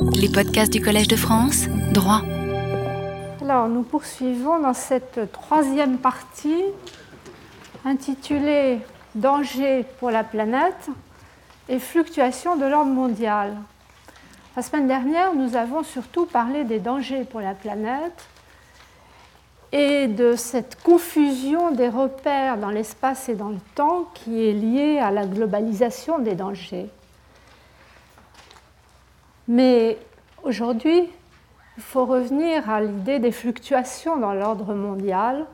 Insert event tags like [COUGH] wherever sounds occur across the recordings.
Les podcasts du Collège de France, droit. Alors, nous poursuivons dans cette troisième partie intitulée Danger pour la planète et fluctuation de l'ordre mondial. La semaine dernière, nous avons surtout parlé des dangers pour la planète et de cette confusion des repères dans l'espace et dans le temps qui est liée à la globalisation des dangers. Mais aujourd'hui, il faut revenir à l'idée des fluctuations dans l'ordre mondial,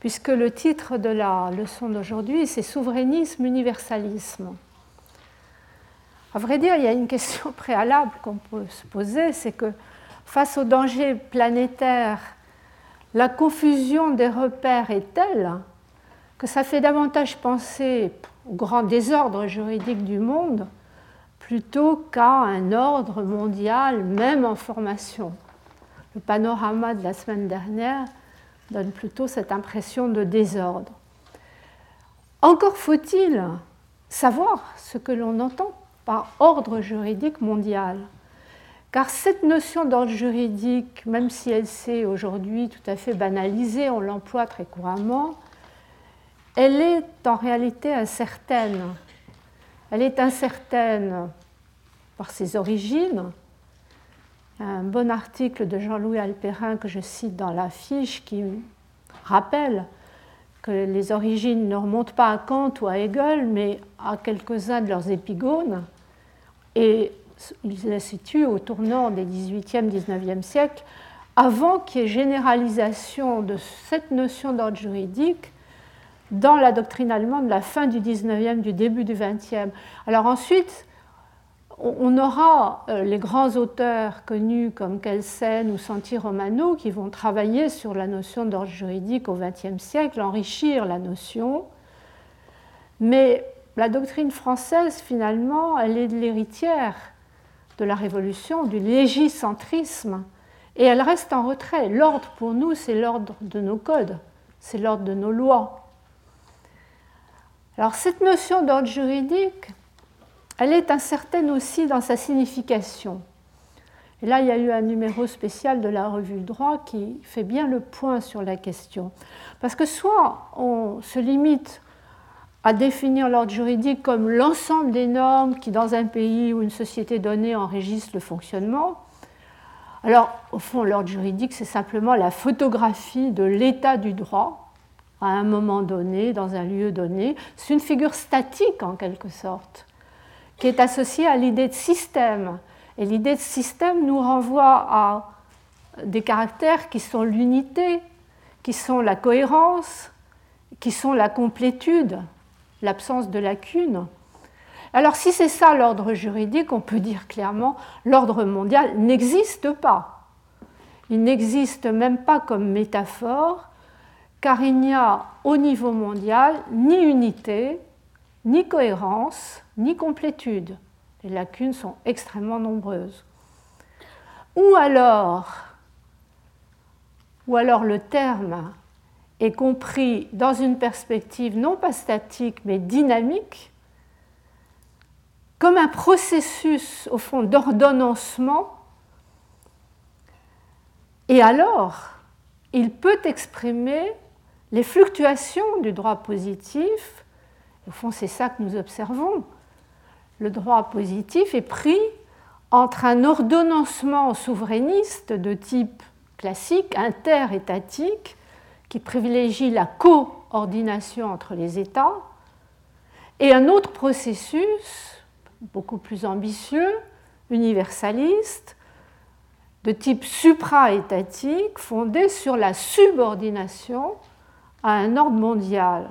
puisque le titre de la leçon d'aujourd'hui, c'est Souverainisme, universalisme. À vrai dire, il y a une question [LAUGHS] préalable qu'on peut se poser, c'est que face aux dangers planétaires la confusion des repères est telle que ça fait davantage penser au grand désordre juridique du monde plutôt qu'à un ordre mondial, même en formation. Le panorama de la semaine dernière donne plutôt cette impression de désordre. Encore faut-il savoir ce que l'on entend par ordre juridique mondial. Car cette notion d'ordre juridique, même si elle s'est aujourd'hui tout à fait banalisée, on l'emploie très couramment, elle est en réalité incertaine. Elle est incertaine par ses origines. Un bon article de Jean-Louis Alperin que je cite dans la fiche qui rappelle que les origines ne remontent pas à Kant ou à Hegel, mais à quelques-uns de leurs épigones. Et il la situe au tournant des 18e, 19e siècles, avant qu'il y ait généralisation de cette notion d'ordre juridique dans la doctrine allemande de la fin du 19e, du début du 20e. Alors ensuite, on aura euh, les grands auteurs connus comme Kelsen ou Santi Romano qui vont travailler sur la notion d'ordre juridique au XXe siècle, enrichir la notion. Mais la doctrine française, finalement, elle est l'héritière de la Révolution, du légicentrisme, et elle reste en retrait. L'ordre, pour nous, c'est l'ordre de nos codes, c'est l'ordre de nos lois. Alors cette notion d'ordre juridique, elle est incertaine aussi dans sa signification. Et là, il y a eu un numéro spécial de la revue Droit qui fait bien le point sur la question. Parce que soit on se limite à définir l'ordre juridique comme l'ensemble des normes qui, dans un pays ou une société donnée, enregistrent le fonctionnement. Alors, au fond, l'ordre juridique, c'est simplement la photographie de l'état du droit à un moment donné, dans un lieu donné. C'est une figure statique, en quelque sorte, qui est associée à l'idée de système. Et l'idée de système nous renvoie à des caractères qui sont l'unité, qui sont la cohérence, qui sont la complétude l'absence de lacune. Alors si c'est ça l'ordre juridique, on peut dire clairement l'ordre mondial n'existe pas. Il n'existe même pas comme métaphore, car il n'y a au niveau mondial ni unité, ni cohérence, ni complétude. Les lacunes sont extrêmement nombreuses. Ou alors, le terme est compris dans une perspective non pas statique mais dynamique, comme un processus au fond d'ordonnancement, et alors il peut exprimer les fluctuations du droit positif. Au fond, c'est ça que nous observons. Le droit positif est pris entre un ordonnancement souverainiste de type classique, interétatique, qui privilégie la coordination entre les États, et un autre processus, beaucoup plus ambitieux, universaliste, de type supra-étatique, fondé sur la subordination à un ordre mondial.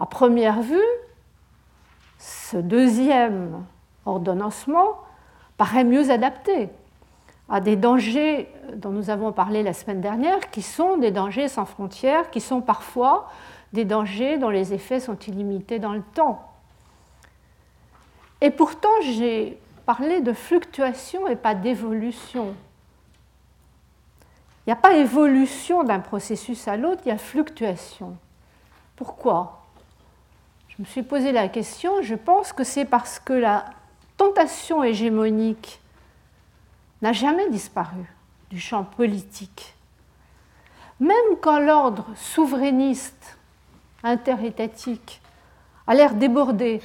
À première vue, ce deuxième ordonnancement paraît mieux adapté à des dangers dont nous avons parlé la semaine dernière, qui sont des dangers sans frontières, qui sont parfois des dangers dont les effets sont illimités dans le temps. Et pourtant, j'ai parlé de fluctuation et pas d'évolution. Il n'y a pas évolution d'un processus à l'autre, il y a fluctuation. Pourquoi? Je me suis posé la question, je pense que c'est parce que la tentation hégémonique n'a jamais disparu du champ politique. Même quand l'ordre souverainiste interétatique a l'air débordé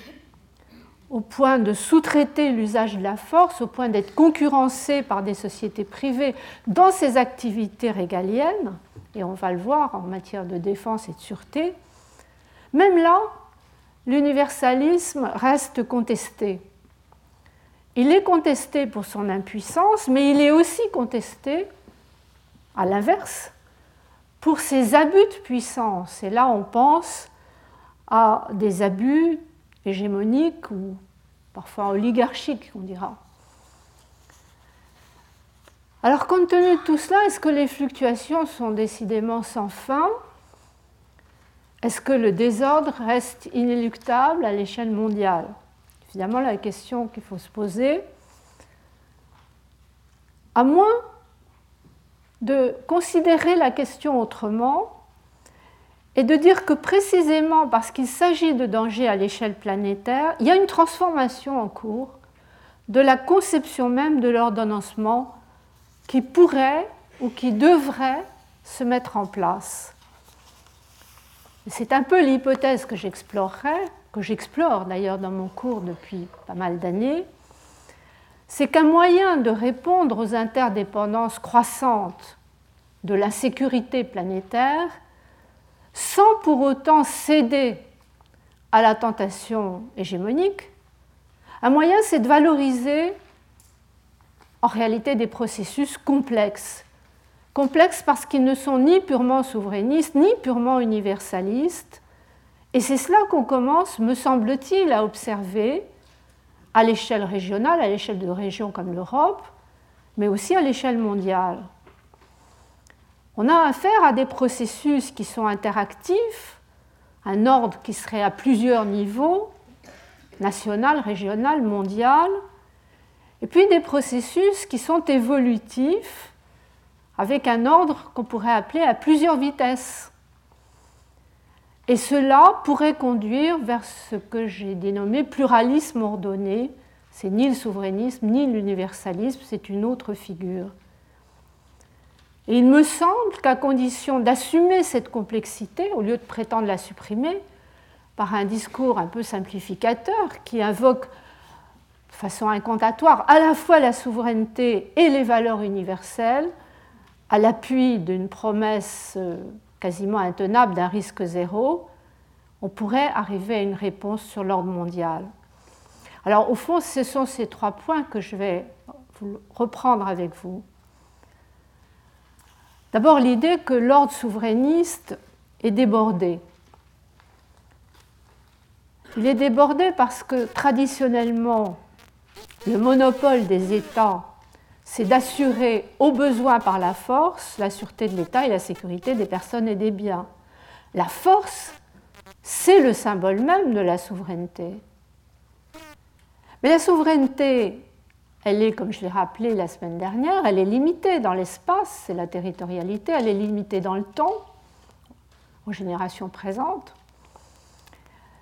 au point de sous-traiter l'usage de la force, au point d'être concurrencé par des sociétés privées dans ses activités régaliennes, et on va le voir en matière de défense et de sûreté, même là, l'universalisme reste contesté. Il est contesté pour son impuissance, mais il est aussi contesté, à l'inverse, pour ses abus de puissance. Et là, on pense à des abus hégémoniques ou parfois oligarchiques, on dira. Alors, compte tenu de tout cela, est-ce que les fluctuations sont décidément sans fin? Est-ce que le désordre reste inéluctable à l'échelle mondiale? Évidemment, la question qu'il faut se poser, à moins de considérer la question autrement et de dire que précisément parce qu'il s'agit de dangers à l'échelle planétaire, il y a une transformation en cours de la conception même de l'ordonnancement qui pourrait ou qui devrait se mettre en place. C'est un peu l'hypothèse que j'explorerai, que j'explore d'ailleurs dans mon cours depuis pas mal d'années, c'est qu'un moyen de répondre aux interdépendances croissantes de la sécurité planétaire sans pour autant céder à la tentation hégémonique, un moyen, c'est de valoriser en réalité des processus complexes. Complexes parce qu'ils ne sont ni purement souverainistes, ni purement universalistes. Et c'est cela qu'on commence, me semble-t-il, à observer à l'échelle régionale, à l'échelle de régions comme l'Europe, mais aussi à l'échelle mondiale. On a affaire à des processus qui sont interactifs, un ordre qui serait à plusieurs niveaux, national, régional, mondial, et puis des processus qui sont évolutifs, avec un ordre qu'on pourrait appeler à plusieurs vitesses. Et cela pourrait conduire vers ce que j'ai dénommé pluralisme ordonné. C'est ni le souverainisme ni l'universalisme, c'est une autre figure. Et il me semble qu'à condition d'assumer cette complexité, au lieu de prétendre la supprimer, par un discours un peu simplificateur qui invoque de façon incantatoire à la fois la souveraineté et les valeurs universelles, à l'appui d'une promesse euh, quasiment intenable d'un risque zéro, on pourrait arriver à une réponse sur l'ordre mondial. Alors au fond, ce sont ces trois points que je vais reprendre avec vous. D'abord l'idée que l'ordre souverainiste est débordé. Il est débordé parce que traditionnellement, le monopole des États, c'est d'assurer au besoin par la force la sûreté de l'État et la sécurité des personnes et des biens. La force, c'est le symbole même de la souveraineté. Mais la souveraineté elle est, comme je l'ai rappelé la semaine dernière, elle est limitée dans l'espace, c'est la territorialité, elle est limitée dans le temps, aux générations présentes.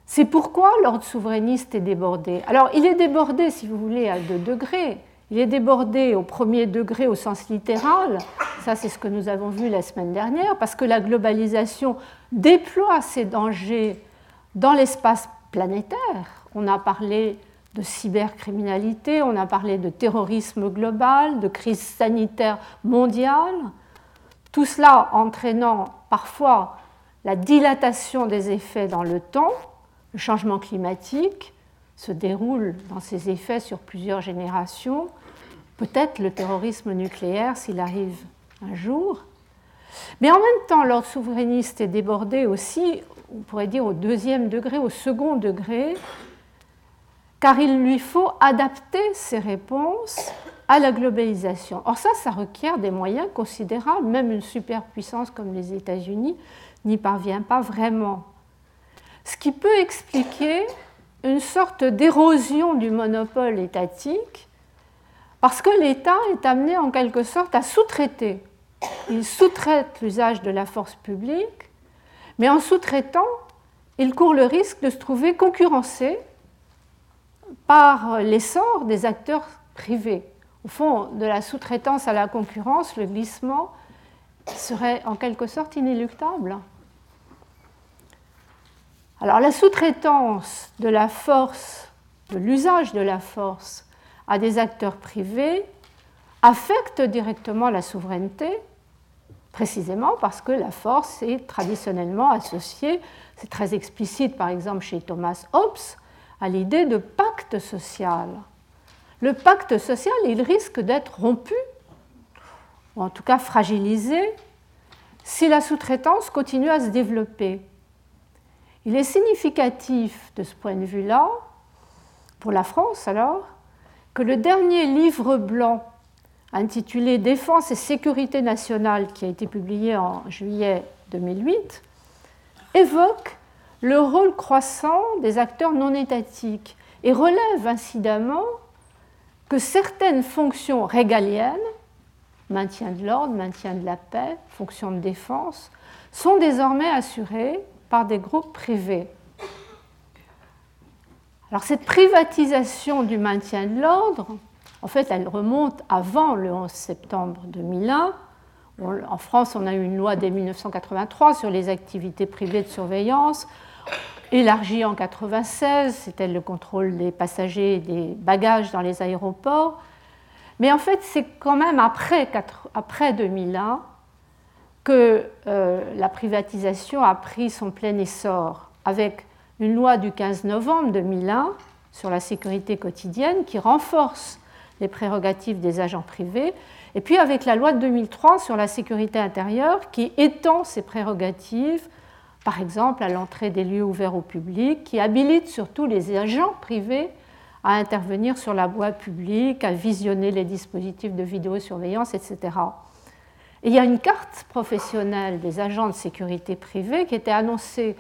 C'est pourquoi l'ordre souverainiste est débordé. Alors, il est débordé, si vous voulez, à deux degrés. Il est débordé au premier degré au sens littéral, ça c'est ce que nous avons vu la semaine dernière, parce que la globalisation déploie ses dangers dans l'espace planétaire. On a parlé de cybercriminalité, on a parlé de terrorisme global, de crise sanitaire mondiale, tout cela entraînant parfois la dilatation des effets dans le temps. Le changement climatique se déroule dans ses effets sur plusieurs générations, peut-être le terrorisme nucléaire s'il arrive un jour. Mais en même temps, l'ordre souverainiste est débordé aussi, on pourrait dire au deuxième degré, au second degré, car il lui faut adapter ses réponses à la globalisation. Or ça, ça requiert des moyens considérables, même une superpuissance comme les États-Unis n'y parvient pas vraiment. Ce qui peut expliquer une sorte d'érosion du monopole étatique, parce que l'État est amené en quelque sorte à sous-traiter. Il sous-traite l'usage de la force publique, mais en sous-traitant, il court le risque de se trouver concurrencé par l'essor des acteurs privés. Au fond, de la sous-traitance à la concurrence, le glissement serait en quelque sorte inéluctable. Alors la sous-traitance de la force, de l'usage de la force à des acteurs privés affecte directement la souveraineté, précisément parce que la force est traditionnellement associée, c'est très explicite par exemple chez Thomas Hobbes, à l'idée de pacte social. Le pacte social, il risque d'être rompu, ou en tout cas fragilisé, si la sous-traitance continue à se développer. Il est significatif de ce point de vue-là, pour la France alors, que le dernier livre blanc intitulé Défense et sécurité nationale, qui a été publié en juillet 2008, évoque le rôle croissant des acteurs non étatiques et relève incidemment que certaines fonctions régaliennes, maintien de l'ordre, maintien de la paix, fonctions de défense, sont désormais assurées par des groupes privés. Alors cette privatisation du maintien de l'ordre, en fait, elle remonte avant le 11 septembre 2001. En France, on a eu une loi dès 1983 sur les activités privées de surveillance, élargie en 1996, c'était le contrôle des passagers et des bagages dans les aéroports. Mais en fait, c'est quand même après, après 2001 que euh, la privatisation a pris son plein essor, avec une loi du 15 novembre 2001 sur la sécurité quotidienne qui renforce les prérogatives des agents privés, et puis avec la loi de 2003 sur la sécurité intérieure qui étend ces prérogatives, par exemple à l'entrée des lieux ouverts au public, qui habilite surtout les agents privés à intervenir sur la voie publique, à visionner les dispositifs de vidéosurveillance, etc. Et il y a une carte professionnelle des agents de sécurité privée qui était annoncée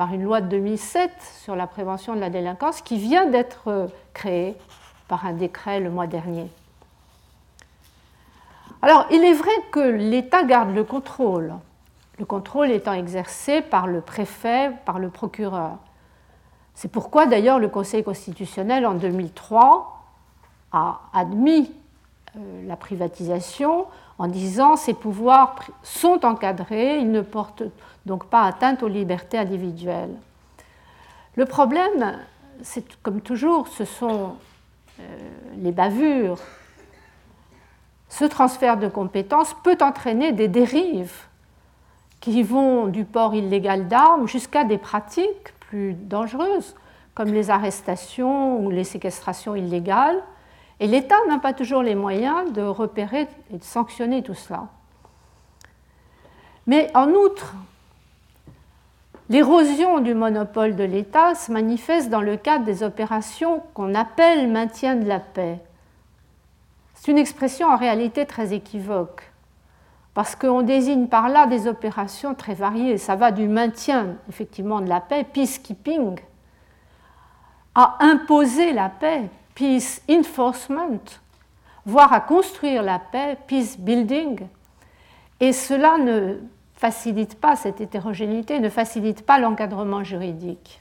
par une loi de 2007 sur la prévention de la délinquance qui vient d'être créée par un décret le mois dernier. Alors, il est vrai que l'État garde le contrôle, le contrôle étant exercé par le préfet, par le procureur. C'est pourquoi d'ailleurs le Conseil constitutionnel en 2003 a admis euh, la privatisation en disant ces pouvoirs sont encadrés, ils ne portent donc pas atteinte aux libertés individuelles. Le problème, comme toujours, ce sont euh, les bavures. Ce transfert de compétences peut entraîner des dérives qui vont du port illégal d'armes jusqu'à des pratiques plus dangereuses, comme les arrestations ou les séquestrations illégales, et l'État n'a pas toujours les moyens de repérer et de sanctionner tout cela. Mais en outre, l'érosion du monopole de l'État se manifeste dans le cadre des opérations qu'on appelle maintien de la paix. C'est une expression en réalité très équivoque, parce qu'on désigne par là des opérations très variées. Ça va du maintien effectivement de la paix, peacekeeping, à imposer la paix, peace enforcement, voire à construire la paix, peace building. Et cela ne facilite pas cette hétérogénéité, ne facilite pas l'encadrement juridique.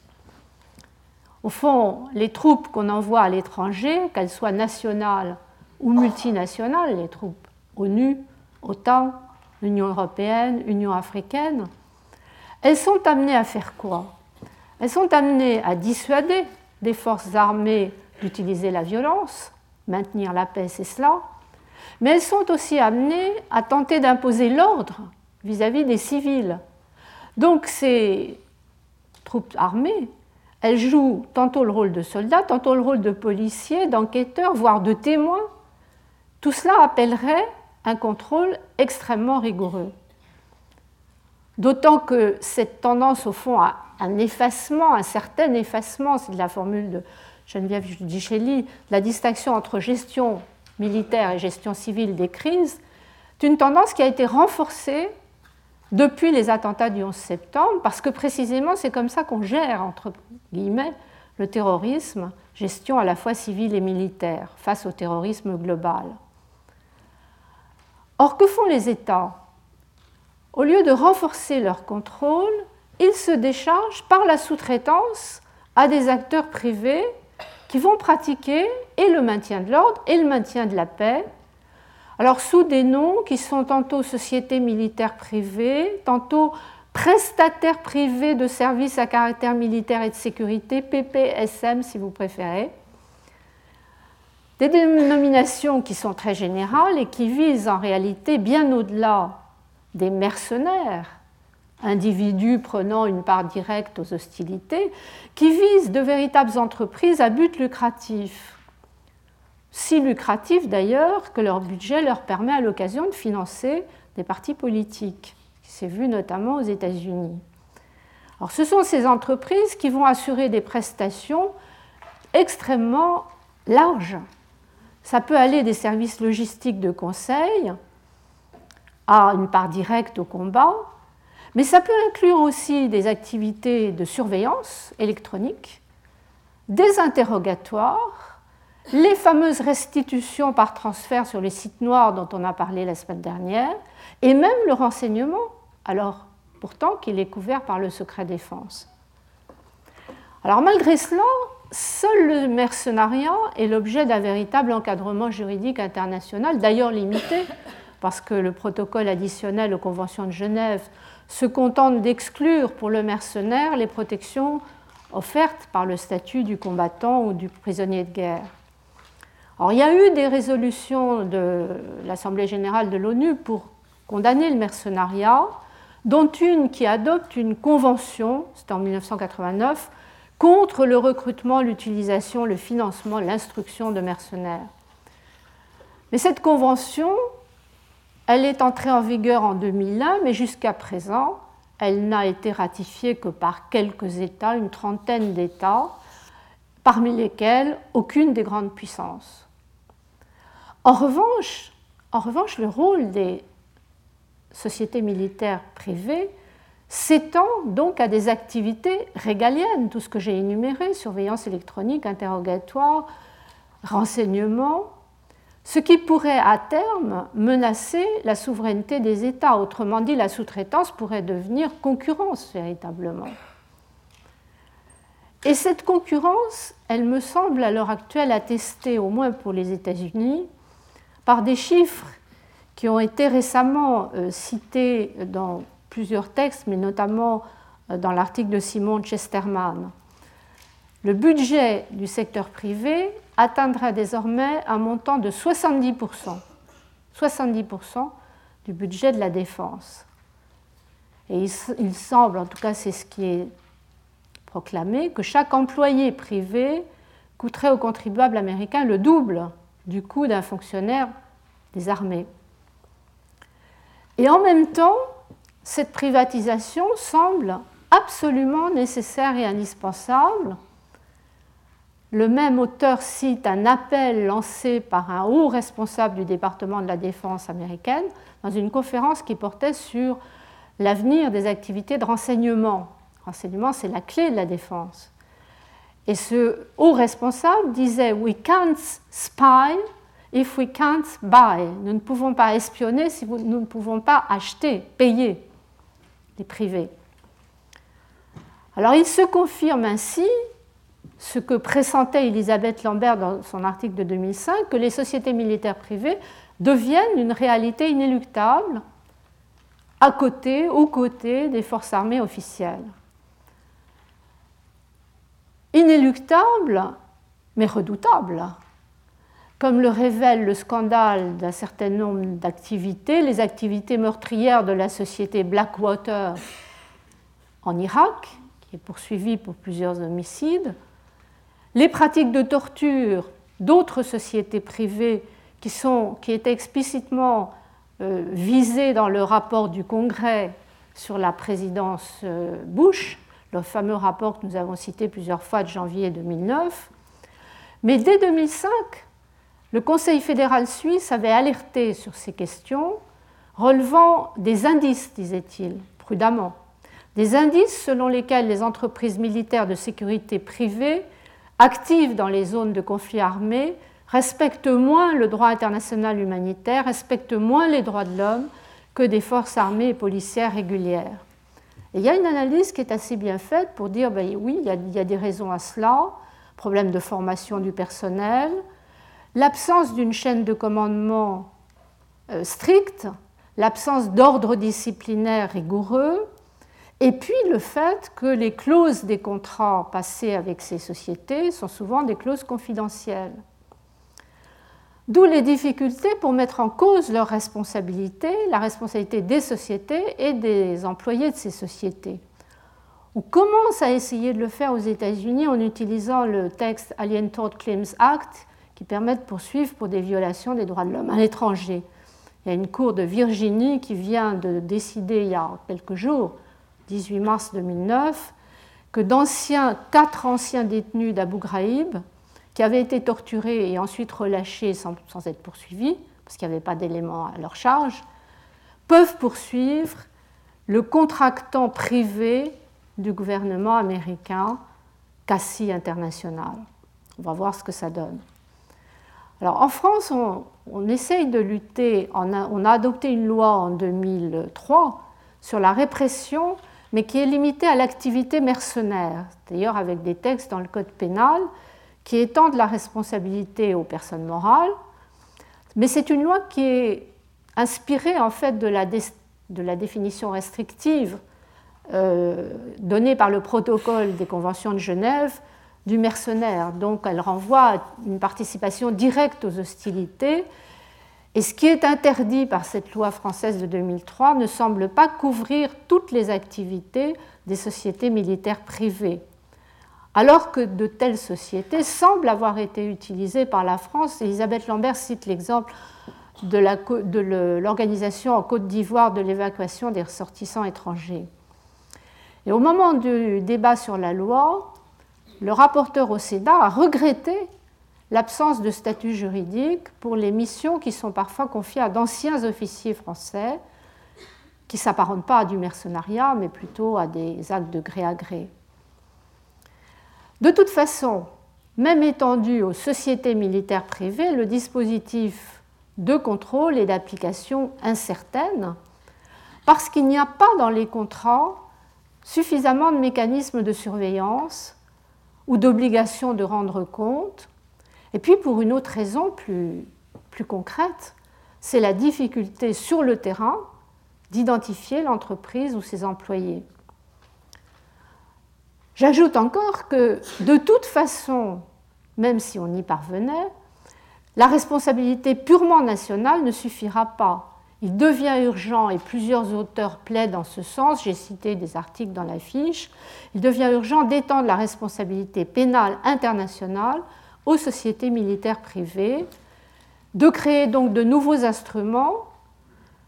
Au fond, les troupes qu'on envoie à l'étranger, qu'elles soient nationales ou multinationales, les troupes ONU, OTAN, Union européenne, Union africaine, elles sont amenées à faire quoi? Elles sont amenées à dissuader des forces armées d'utiliser la violence, maintenir la paix, c'est cela, mais elles sont aussi amenées à tenter d'imposer l'ordre vis-à-vis des civils. Donc ces troupes armées, elles jouent tantôt le rôle de soldats, tantôt le rôle de policiers, d'enquêteurs, voire de témoins. Tout cela appellerait un contrôle extrêmement rigoureux. D'autant que cette tendance, au fond, à un effacement, un certain effacement, c'est de la formule de Geneviève Giudicelli, la distinction entre gestion militaire et gestion civile des crises, c'est une tendance qui a été renforcée depuis les attentats du 11 septembre, parce que précisément c'est comme ça qu'on gère, entre guillemets, le terrorisme, gestion à la fois civile et militaire, face au terrorisme global. Or, que font les États? Au lieu de renforcer leur contrôle, ils se déchargent par la sous-traitance à des acteurs privés qui vont pratiquer et le maintien de l'ordre et le maintien de la paix. Alors sous des noms qui sont tantôt sociétés militaires privées, tantôt prestataires privés de services à caractère militaire et de sécurité, PPSM si vous préférez. Des dénominations qui sont très générales et qui visent en réalité bien au-delà des mercenaires, individus prenant une part directe aux hostilités, qui visent de véritables entreprises à but lucratif. Si lucratif d'ailleurs que leur budget leur permet à l'occasion de financer des partis politiques. C'est vu notamment aux États-Unis. Alors, ce sont ces entreprises qui vont assurer des prestations extrêmement larges ça peut aller des services logistiques de conseil à une part directe au combat, mais ça peut inclure aussi des activités de surveillance électronique, des interrogatoires, les fameuses restitutions par transfert sur les sites noirs dont on a parlé la semaine dernière, et même le renseignement, alors pourtant qu'il est couvert par le secret défense. Alors malgré cela, seul le mercenariat est l'objet d'un véritable encadrement juridique international, d'ailleurs limité, parce que le protocole additionnel aux conventions de Genève se contente d'exclure pour le mercenaire les protections offertes par le statut du combattant ou du prisonnier de guerre. il y a eu des résolutions de l'Assemblée générale de l'ONU pour condamner le mercenariat, dont une qui adopte une convention, c'était en 1989, contre le recrutement, l'utilisation, le financement, l'instruction de mercenaires. Mais cette convention, elle est entrée en vigueur en 2001, mais jusqu'à présent, elle n'a été ratifiée que par quelques États, une trentaine d'États, parmi lesquels aucune des grandes puissances. En revanche, en revanche, le rôle des sociétés militaires privées s'étend donc à des activités régaliennes, tout ce que j'ai énuméré, surveillance électronique, interrogatoire, renseignement, ce qui pourrait à terme menacer la souveraineté des États. Autrement dit, la sous-traitance pourrait devenir concurrence véritablement. Et cette concurrence, elle me semble à l'heure actuelle attestée, au moins pour les États-Unis, par des chiffres qui ont été récemment euh, cités dans plusieurs textes, mais notamment euh, dans l'article de Simon Chesterman. Le budget du secteur privé atteindra désormais un montant de 70%, 70% du budget de la défense. Et il, semble, en tout cas c'est ce qui est proclamé, que chaque employé privé coûterait aux contribuables américains le double du coût d'un fonctionnaire des armées. Et en même temps, cette privatisation semble absolument nécessaire et indispensable. Le même auteur cite un appel lancé par un haut responsable du département de la défense américaine dans une conférence qui portait sur l'avenir des activités de renseignement. Renseignement, c'est la clé de la défense. Et ce haut responsable disait We can't spy if we can't buy. Nous ne pouvons pas espionner si nous ne pouvons pas acheter, payer privés. Alors il se confirme ainsi ce que pressentait Elisabeth Lambert dans son article de 2005, que les sociétés militaires privées deviennent une réalité inéluctable à côté, aux côtés des forces armées officielles. Inéluctable, mais redoutable. Comme le révèle le scandale d'un certain nombre d'activités, les activités meurtrières de la société Blackwater en Irak, qui est poursuivie pour plusieurs homicides, les pratiques de torture d'autres sociétés privées qui, sont, étaient explicitement euh, visées dans le rapport du Congrès sur la présidence euh, Bush, le fameux rapport que nous avons cité plusieurs fois de janvier 2009. Mais dès 2005, le Conseil fédéral suisse avait alerté sur ces questions, relevant des indices, disait-il, prudemment, des indices selon lesquels les entreprises militaires de sécurité privées actives dans les zones de conflit armé respectent moins le droit international humanitaire, respectent moins les droits de l'homme que des forces armées et policières régulières. Il y a une analyse qui est assez bien faite pour dire ben oui, il y, a, il y a des raisons à cela. problème de formation du personnel, l'absence d'une chaîne de commandement euh, stricte, l'absence d'ordre disciplinaire rigoureux, et puis le fait que les clauses des contrats passés avec ces sociétés sont souvent des clauses confidentielles. D'où les difficultés pour mettre en cause leur responsabilité, la responsabilité des sociétés et des employés de ces sociétés. On commence à essayer de le faire aux États-Unis en utilisant le texte Alien Tort Claims Act qui permet de poursuivre pour des violations des droits de l'homme à l'étranger. Il y a une cour de Virginie qui vient de décider il y a quelques jours, 18 mars 2009, que d'anciens, quatre anciens détenus d'Abu Ghraib, qui avaient été torturés et ensuite relâchés sans, être poursuivis, parce qu'il n'y avait pas d'éléments à leur charge, peuvent poursuivre le contractant privé du gouvernement américain, Cassie International. On va voir ce que ça donne. Alors en France, on, essaye de lutter, on a, on a, adopté une loi en 2003 sur la répression, mais qui est limitée à l'activité mercenaire, d'ailleurs avec des textes dans le Code pénal qui étendent la responsabilité aux personnes morales. Mais c'est une loi qui est inspirée en fait de la, définition restrictive euh, donnée par le protocole des conventions de Genève du mercenaire. Donc elle renvoie à une participation directe aux hostilités. Et ce qui est interdit par cette loi française de 2003 ne semble pas couvrir toutes les activités des sociétés militaires privées. Alors que de telles sociétés semblent avoir été utilisées par la France. Elisabeth Lambert cite l'exemple de l'organisation en Côte d'Ivoire de l'évacuation des ressortissants étrangers. Et au moment du débat sur la loi, le rapporteur au Sénat a regretté l'absence de statut juridique pour les missions qui sont parfois confiées à d'anciens officiers français, qui ne s'apparentent pas à du mercenariat, mais plutôt à des actes de gré à gré. De toute façon, même étendu aux sociétés militaires privées, le dispositif de contrôle est d'application incertaine, parce qu'il n'y a pas dans les contrats suffisamment de mécanismes de surveillance ou d'obligation de rendre compte. Et puis pour une autre raison plus, concrète, c'est la difficulté sur le terrain d'identifier l'entreprise ou ses employés. J'ajoute encore que de toute façon, même si on y parvenait, la responsabilité purement nationale ne suffira pas. Il devient urgent, et plusieurs auteurs plaident en ce sens, j'ai cité des articles dans la fiche, il devient urgent d'étendre la responsabilité pénale internationale aux sociétés militaires privées, de créer donc de nouveaux instruments,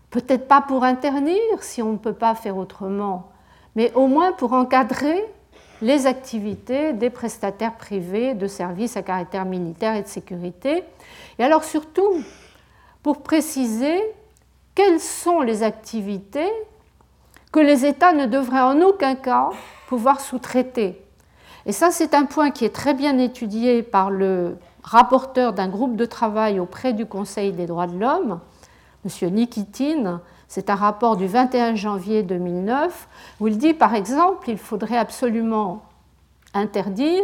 peut-être pas pour interdire si on ne peut pas faire autrement, mais au moins pour encadrer les activités des prestataires privés de services à caractère militaire et de sécurité. Et alors surtout, pour préciser quelles sont les activités que les États ne devraient en aucun cas pouvoir sous-traiter. Et ça, c'est un point qui est très bien étudié par le rapporteur d'un groupe de travail auprès du Conseil des droits de l'homme, M. Nikitin. C'est un rapport du 21 janvier 2009 où il dit, par exemple, qu'il faudrait absolument interdire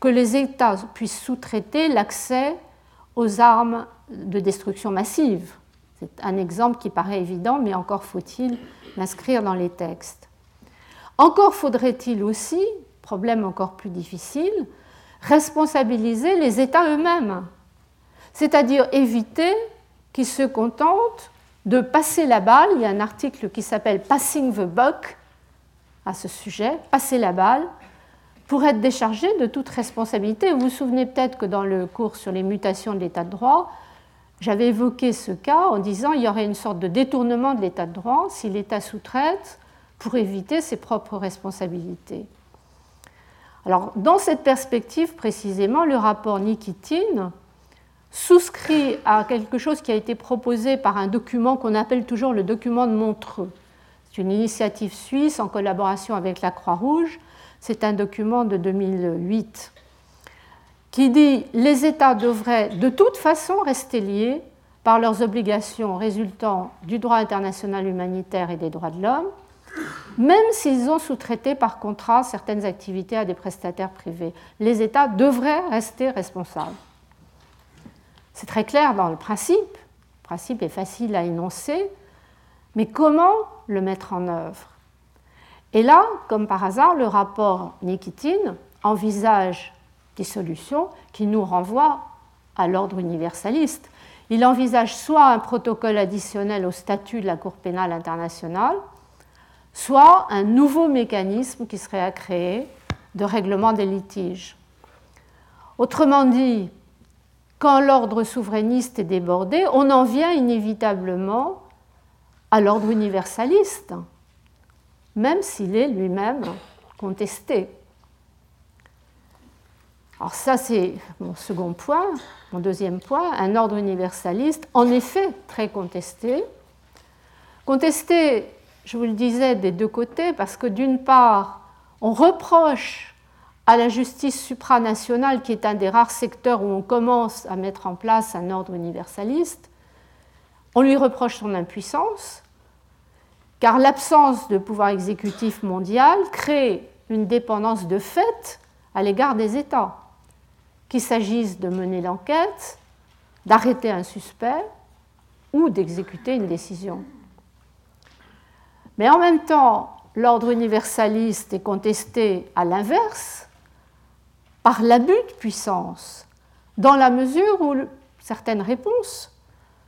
que les États puissent sous-traiter l'accès aux armes de destruction massive. C'est un exemple qui paraît évident, mais encore faut-il l'inscrire dans les textes. Encore faudrait-il aussi, problème encore plus difficile, responsabiliser les États eux-mêmes, c'est-à-dire éviter qu'ils se contentent de passer la balle. Il y a un article qui s'appelle Passing the Buck à ce sujet, passer la balle, pour être déchargé de toute responsabilité. Vous vous souvenez peut-être que dans le cours sur les mutations de l'état de droit, j'avais évoqué ce cas en disant qu'il y aurait une sorte de détournement de l'état de droit si l'État sous-traite pour éviter ses propres responsabilités. Alors, dans cette perspective, précisément, le rapport Nikitin souscrit à quelque chose qui a été proposé par un document qu'on appelle toujours le document de Montreux. C'est une initiative suisse en collaboration avec la Croix-Rouge. C'est un document de 2008 qui dit les États devraient de toute façon rester liés par leurs obligations résultant du droit international humanitaire et des droits de l'homme, même s'ils ont sous-traité par contrat certaines activités à des prestataires privés. Les États devraient rester responsables. C'est très clair dans le principe. Le principe est facile à énoncer, mais comment le mettre en œuvre? Et là, comme par hasard, le rapport Nikitin envisage des solutions qui nous renvoient à l'ordre universaliste. Il envisage soit un protocole additionnel au statut de la Cour pénale internationale, soit un nouveau mécanisme qui serait à créer de règlement des litiges. Autrement dit, quand l'ordre souverainiste est débordé, on en vient inévitablement à l'ordre universaliste, même s'il est lui-même contesté. Alors ça, c'est mon second point. Mon deuxième point, un ordre universaliste, en effet très contesté. Contesté, je vous le disais, des deux côtés, parce que d'une part, on reproche à la justice supranationale, qui est un des rares secteurs où on commence à mettre en place un ordre universaliste, on lui reproche son impuissance, car l'absence de pouvoir exécutif mondial crée une dépendance de fait à l'égard des États qu'il s'agisse de mener l'enquête, d'arrêter un suspect ou d'exécuter une décision. Mais en même temps, l'ordre universaliste est contesté à l'inverse par l'abus de puissance, dans la mesure où certaines réponses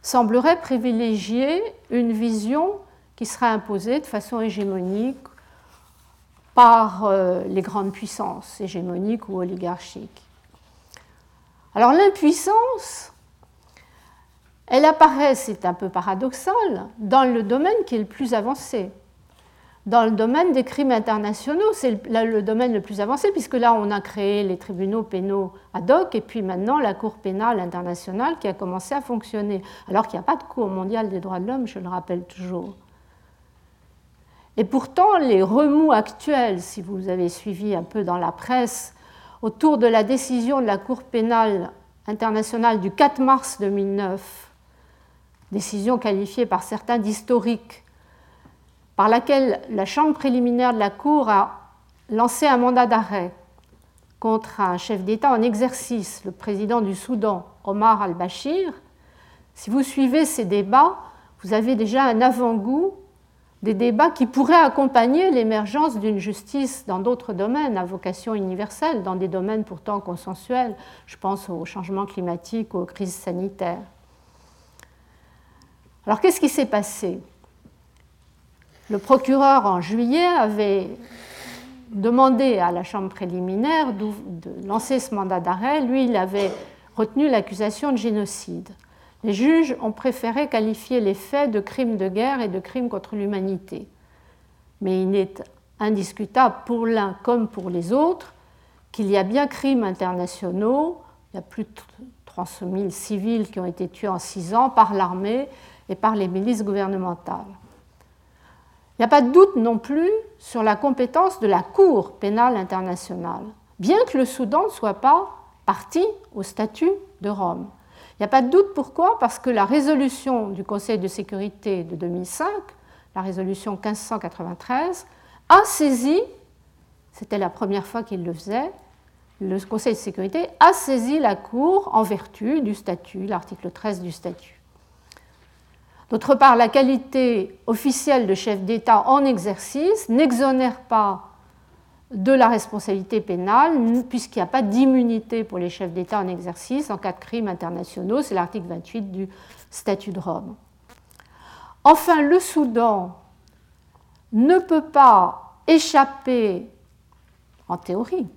sembleraient privilégier une vision qui serait imposée de façon hégémonique par euh, les grandes puissances hégémoniques ou oligarchiques. Alors l'impuissance, elle apparaît, c'est un peu paradoxal, dans le domaine qui est le plus avancé. Dans le domaine des crimes internationaux, c'est le, domaine le plus avancé, puisque là, on a créé les tribunaux pénaux ad hoc, et puis maintenant la Cour pénale internationale qui a commencé à fonctionner, alors qu'il n'y a pas de Cour mondiale des droits de l'homme, je le rappelle toujours. Et pourtant, les remous actuels, si vous avez suivi un peu dans la presse, autour de la décision de la Cour pénale internationale du 4 mars 2009, décision qualifiée par certains d'historique, par laquelle la Chambre préliminaire de la Cour a lancé un mandat d'arrêt contre un chef d'État en exercice, le président du Soudan, Omar al-Bashir. Si vous suivez ces débats, vous avez déjà un avant-goût des débats qui pourraient accompagner l'émergence d'une justice dans d'autres domaines à vocation universelle, dans des domaines pourtant consensuels. Je pense au changement climatique, aux crises sanitaires. Alors qu'est-ce qui s'est passé? Le procureur en juillet avait demandé à la Chambre préliminaire de lancer ce mandat d'arrêt. Lui, il avait retenu l'accusation de génocide. Les juges ont préféré qualifier les faits de crimes de guerre et de crimes contre l'humanité. Mais il est indiscutable pour l'un comme pour les autres qu'il y a bien crimes internationaux. Il y a plus de 300 000 civils qui ont été tués en six ans par l'armée et par les milices gouvernementales. Il n'y a pas de doute non plus sur la compétence de la Cour pénale internationale, bien que le Soudan ne soit pas parti au statut de Rome. Il n'y a pas de doute pourquoi, parce que la résolution du Conseil de sécurité de 2005, la résolution 1593, a saisi, c'était la première fois qu'il le faisait, le Conseil de sécurité a saisi la Cour en vertu du statut, l'article 13 du statut. D'autre part, la qualité officielle de chef d'État en exercice n'exonère pas de la responsabilité pénale, puisqu'il n'y a pas d'immunité pour les chefs d'État en exercice en cas de crimes internationaux, c'est l'article 28 du statut de Rome. Enfin, le Soudan ne peut pas échapper, en théorie,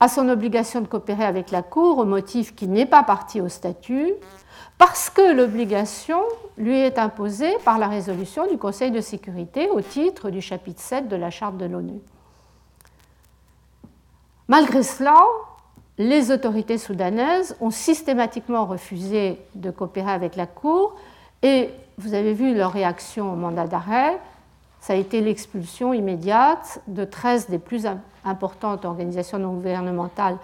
à son obligation de coopérer avec la Cour au motif qu'il n'est pas parti au statut, parce que l'obligation lui est imposée par la résolution du Conseil de sécurité au titre du chapitre 7 de la Charte de l'ONU. Malgré cela, les autorités soudanaises ont systématiquement refusé de coopérer avec la Cour et vous avez vu leur réaction au mandat d'arrêt. Ça a été l'expulsion immédiate de 13 des plus importantes organisations non gouvernementales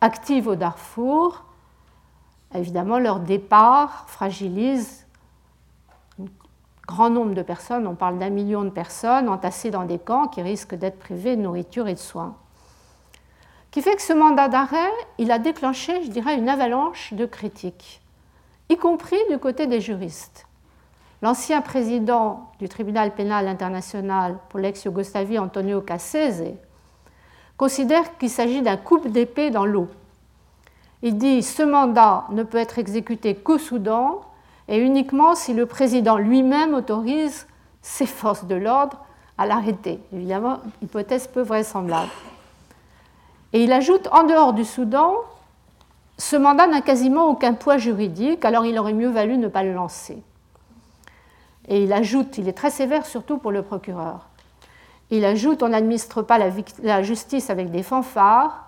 actives au Darfour. Évidemment, leur départ fragilise une grand nombre de personnes, on parle d'un million de personnes entassées dans des camps qui risquent d'être privées de nourriture et de soins. Qui fait que ce mandat d'arrêt, il a déclenché, je dirais, une avalanche de critiques, y compris du côté des juristes. L'ancien président du tribunal pénal international pour l'ex-Yougoslavie, Antonio Cassese, considère qu'il s'agit d'un coup d'épée dans l'eau. Il dit ce mandat ne peut être exécuté qu'au Soudan et uniquement si le président lui-même autorise ses forces de l'ordre à l'arrêter. Évidemment, hypothèse peu vraisemblable. Et il ajoute en dehors du Soudan, ce mandat n'a quasiment aucun poids juridique, alors il aurait mieux valu ne pas le lancer. Et il ajoute, il est très sévère surtout pour le procureur. Il ajoute on n'administre pas la, justice avec des fanfares.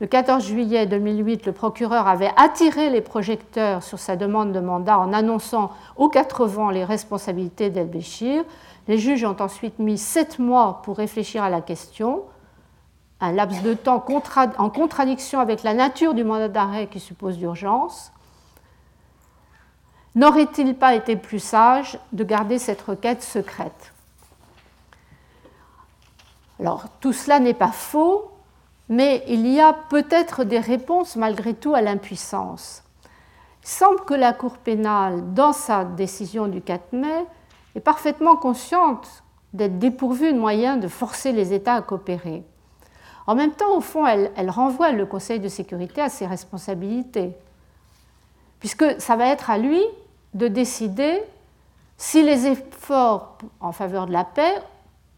Le 14 juillet 2008, le procureur avait attiré les projecteurs sur sa demande de mandat en annonçant aux quatre vents les responsabilités d'El-Béchir. Les juges ont ensuite mis sept mois pour réfléchir à la question, un laps de temps en contradiction avec la nature du mandat d'arrêt qui suppose d'urgence. N'aurait-il pas été plus sage de garder cette requête secrète? Alors tout cela n'est pas faux, mais il y a peut-être des réponses malgré tout à l'impuissance. Il semble que la Cour pénale, dans sa décision du 4 mai, est parfaitement consciente d'être dépourvue de moyens de forcer les États à coopérer. En même temps, au fond, elle, renvoie le Conseil de sécurité à ses responsabilités, puisque ça va être à lui de décider si les efforts en faveur de la paix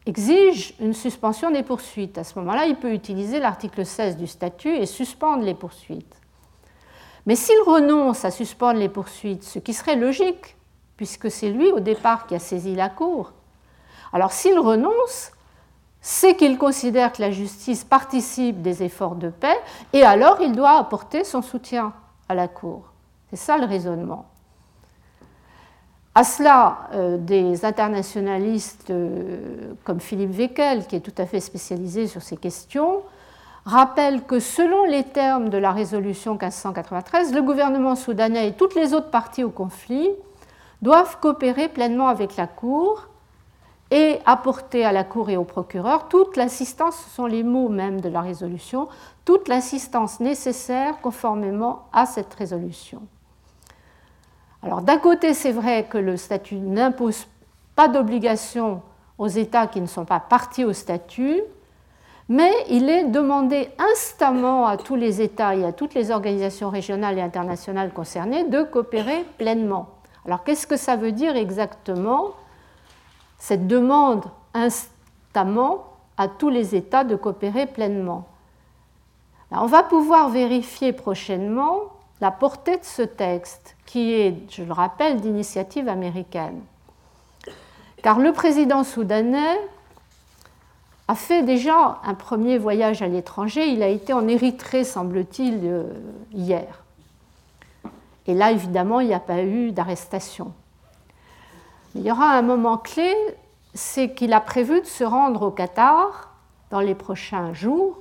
exige une suspension des poursuites. À ce moment-là, il peut utiliser l'article 16 du statut et suspendre les poursuites. Mais s'il renonce à suspendre les poursuites, ce qui serait logique, puisque c'est lui au départ qui a saisi la Cour, alors s'il renonce, c'est qu'il considère que la justice participe des efforts de paix, et alors il doit apporter son soutien à la Cour. C'est ça le raisonnement. À cela, euh, des internationalistes euh, comme Philippe Weckel, qui est tout à fait spécialisé sur ces questions, rappellent que selon les termes de la résolution 1593, le gouvernement soudanais et toutes les autres parties au conflit doivent coopérer pleinement avec la Cour et apporter à la Cour et au procureur toute l'assistance, ce sont les mots même de la résolution, toute l'assistance nécessaire conformément à cette résolution. Alors d'un côté, c'est vrai que le statut n'impose pas d'obligation aux États qui ne sont pas partis au statut, mais il est demandé instamment à tous les États et à toutes les organisations régionales et internationales concernées de coopérer pleinement. Alors qu'est-ce que ça veut dire exactement, cette demande instamment à tous les États de coopérer pleinement? On va pouvoir vérifier prochainement la portée de ce texte, qui est, je le rappelle, d'initiative américaine. Car le président soudanais a fait déjà un premier voyage à l'étranger. Il a été en Érythrée, semble-t-il, euh, hier. Et là, évidemment, il n'y a pas eu d'arrestation. Il y aura un moment clé, c'est qu'il a prévu de se rendre au Qatar dans les prochains jours,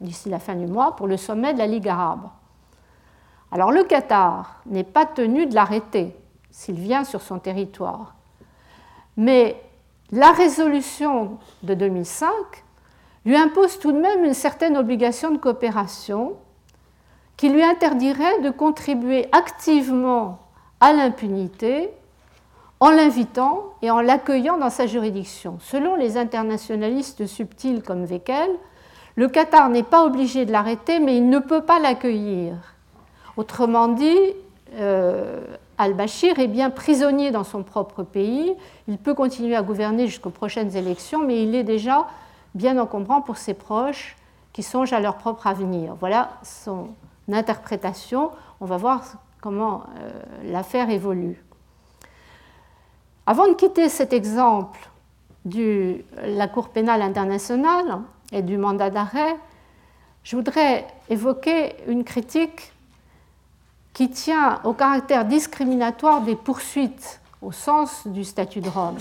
d'ici la fin du mois, pour le sommet de la Ligue arabe. Alors le Qatar n'est pas tenu de l'arrêter s'il vient sur son territoire. Mais la résolution de 2005 lui impose tout de même une certaine obligation de coopération qui lui interdirait de contribuer activement à l'impunité en l'invitant et en l'accueillant dans sa juridiction. Selon les internationalistes subtils comme Wekel, le Qatar n'est pas obligé de l'arrêter, mais il ne peut pas l'accueillir. Autrement dit, euh, al-Bashir est bien prisonnier dans son propre pays. Il peut continuer à gouverner jusqu'aux prochaines élections, mais il est déjà bien encombrant pour ses proches qui songent à leur propre avenir. Voilà son interprétation. On va voir comment euh, l'affaire évolue. Avant de quitter cet exemple de la Cour pénale internationale et du mandat d'arrêt, je voudrais évoquer une critique qui tient au caractère discriminatoire des poursuites au sens du statut de Rome.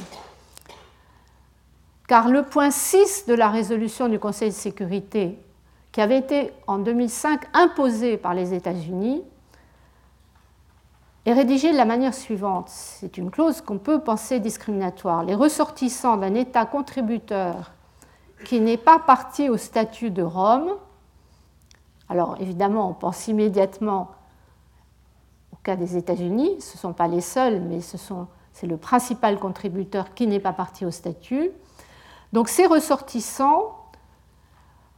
Car le point 6 de la résolution du Conseil de sécurité, qui avait été en 2005 imposé par les États-Unis, est rédigée de la manière suivante. C'est une clause qu'on peut penser discriminatoire. Les ressortissants d'un État contributeur qui n'est pas parti au statut de Rome, alors évidemment on pense immédiatement cas des États-Unis, ce ne sont pas les seuls, mais c'est le principal contributeur qui n'est pas parti au statut. Donc ces ressortissants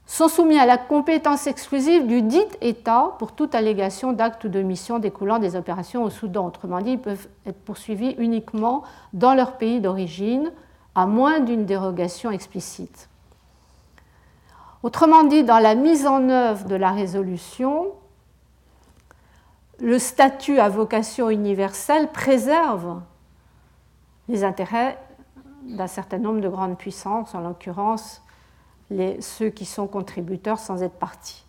sont soumis à la compétence exclusive du dit État pour toute allégation d'acte ou de mission découlant des opérations au Soudan. Autrement dit, ils peuvent être poursuivis uniquement dans leur pays d'origine, à moins d'une dérogation explicite. Autrement dit, dans la mise en œuvre de la résolution, le statut à vocation universelle préserve les intérêts d'un certain nombre de grandes puissances, en l'occurrence ceux qui sont contributeurs sans être partis.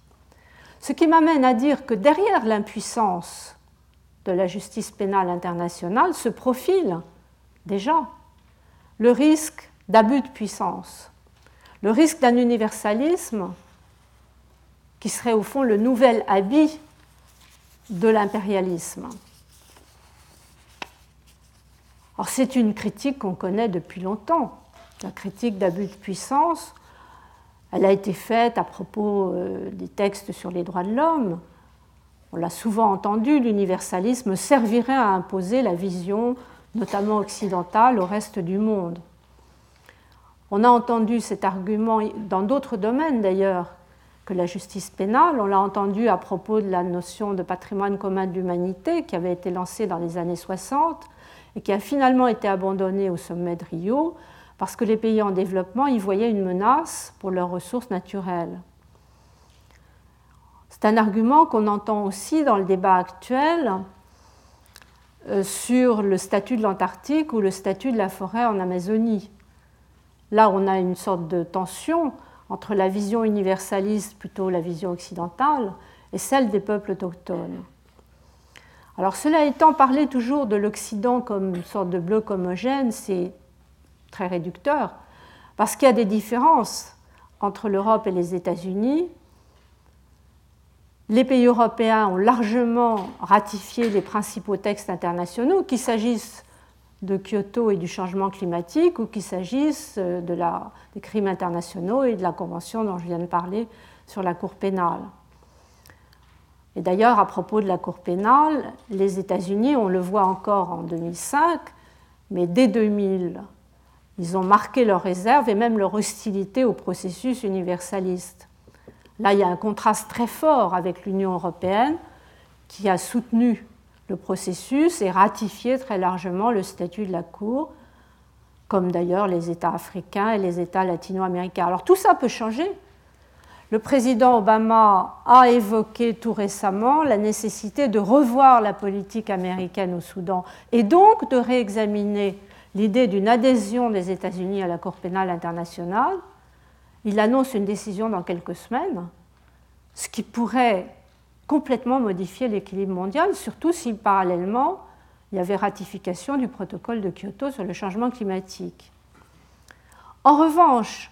Ce qui m'amène à dire que derrière l'impuissance de la justice pénale internationale se profile déjà le risque d'abus de puissance, le risque d'un universalisme qui serait au fond le nouvel habit de l'impérialisme. Alors c'est une critique qu'on connaît depuis longtemps, la critique d'abus de puissance. Elle a été faite à propos euh, des textes sur les droits de l'homme. On l'a souvent entendu, l'universalisme servirait à imposer la vision, notamment occidentale, au reste du monde. On a entendu cet argument dans d'autres domaines d'ailleurs que la justice pénale. On l'a entendu à propos de la notion de patrimoine commun de l'humanité qui avait été lancée dans les années 60 et qui a finalement été abandonnée au sommet de Rio parce que les pays en développement y voyaient une menace pour leurs ressources naturelles. C'est un argument qu'on entend aussi dans le débat actuel euh, sur le statut de l'Antarctique ou le statut de la forêt en Amazonie. Là, on a une sorte de tension entre la vision universaliste, plutôt la vision occidentale, et celle des peuples autochtones. Alors cela étant, parler toujours de l'Occident comme une sorte de bloc homogène, c'est très réducteur, parce qu'il y a des différences entre l'Europe et les États-Unis. Les pays européens ont largement ratifié les principaux textes internationaux, qu'il s'agisse de Kyoto et du changement climatique ou qu'il s'agisse de la, des crimes internationaux et de la convention dont je viens de parler sur la Cour pénale. Et d'ailleurs, à propos de la Cour pénale, les États-Unis, on le voit encore en 2005, mais dès 2000, ils ont marqué leur réserve et même leur hostilité au processus universaliste. Là, il y a un contraste très fort avec l'Union européenne qui a soutenu le processus et ratifié très largement le statut de la Cour, comme d'ailleurs les États africains et les États latino-américains. Alors tout ça peut changer. Le président Obama a évoqué tout récemment la nécessité de revoir la politique américaine au Soudan et donc de réexaminer l'idée d'une adhésion des États-Unis à la Cour pénale internationale. Il annonce une décision dans quelques semaines, ce qui pourrait complètement modifier l'équilibre mondial, surtout si parallèlement il y avait ratification du protocole de Kyoto sur le changement climatique. En revanche,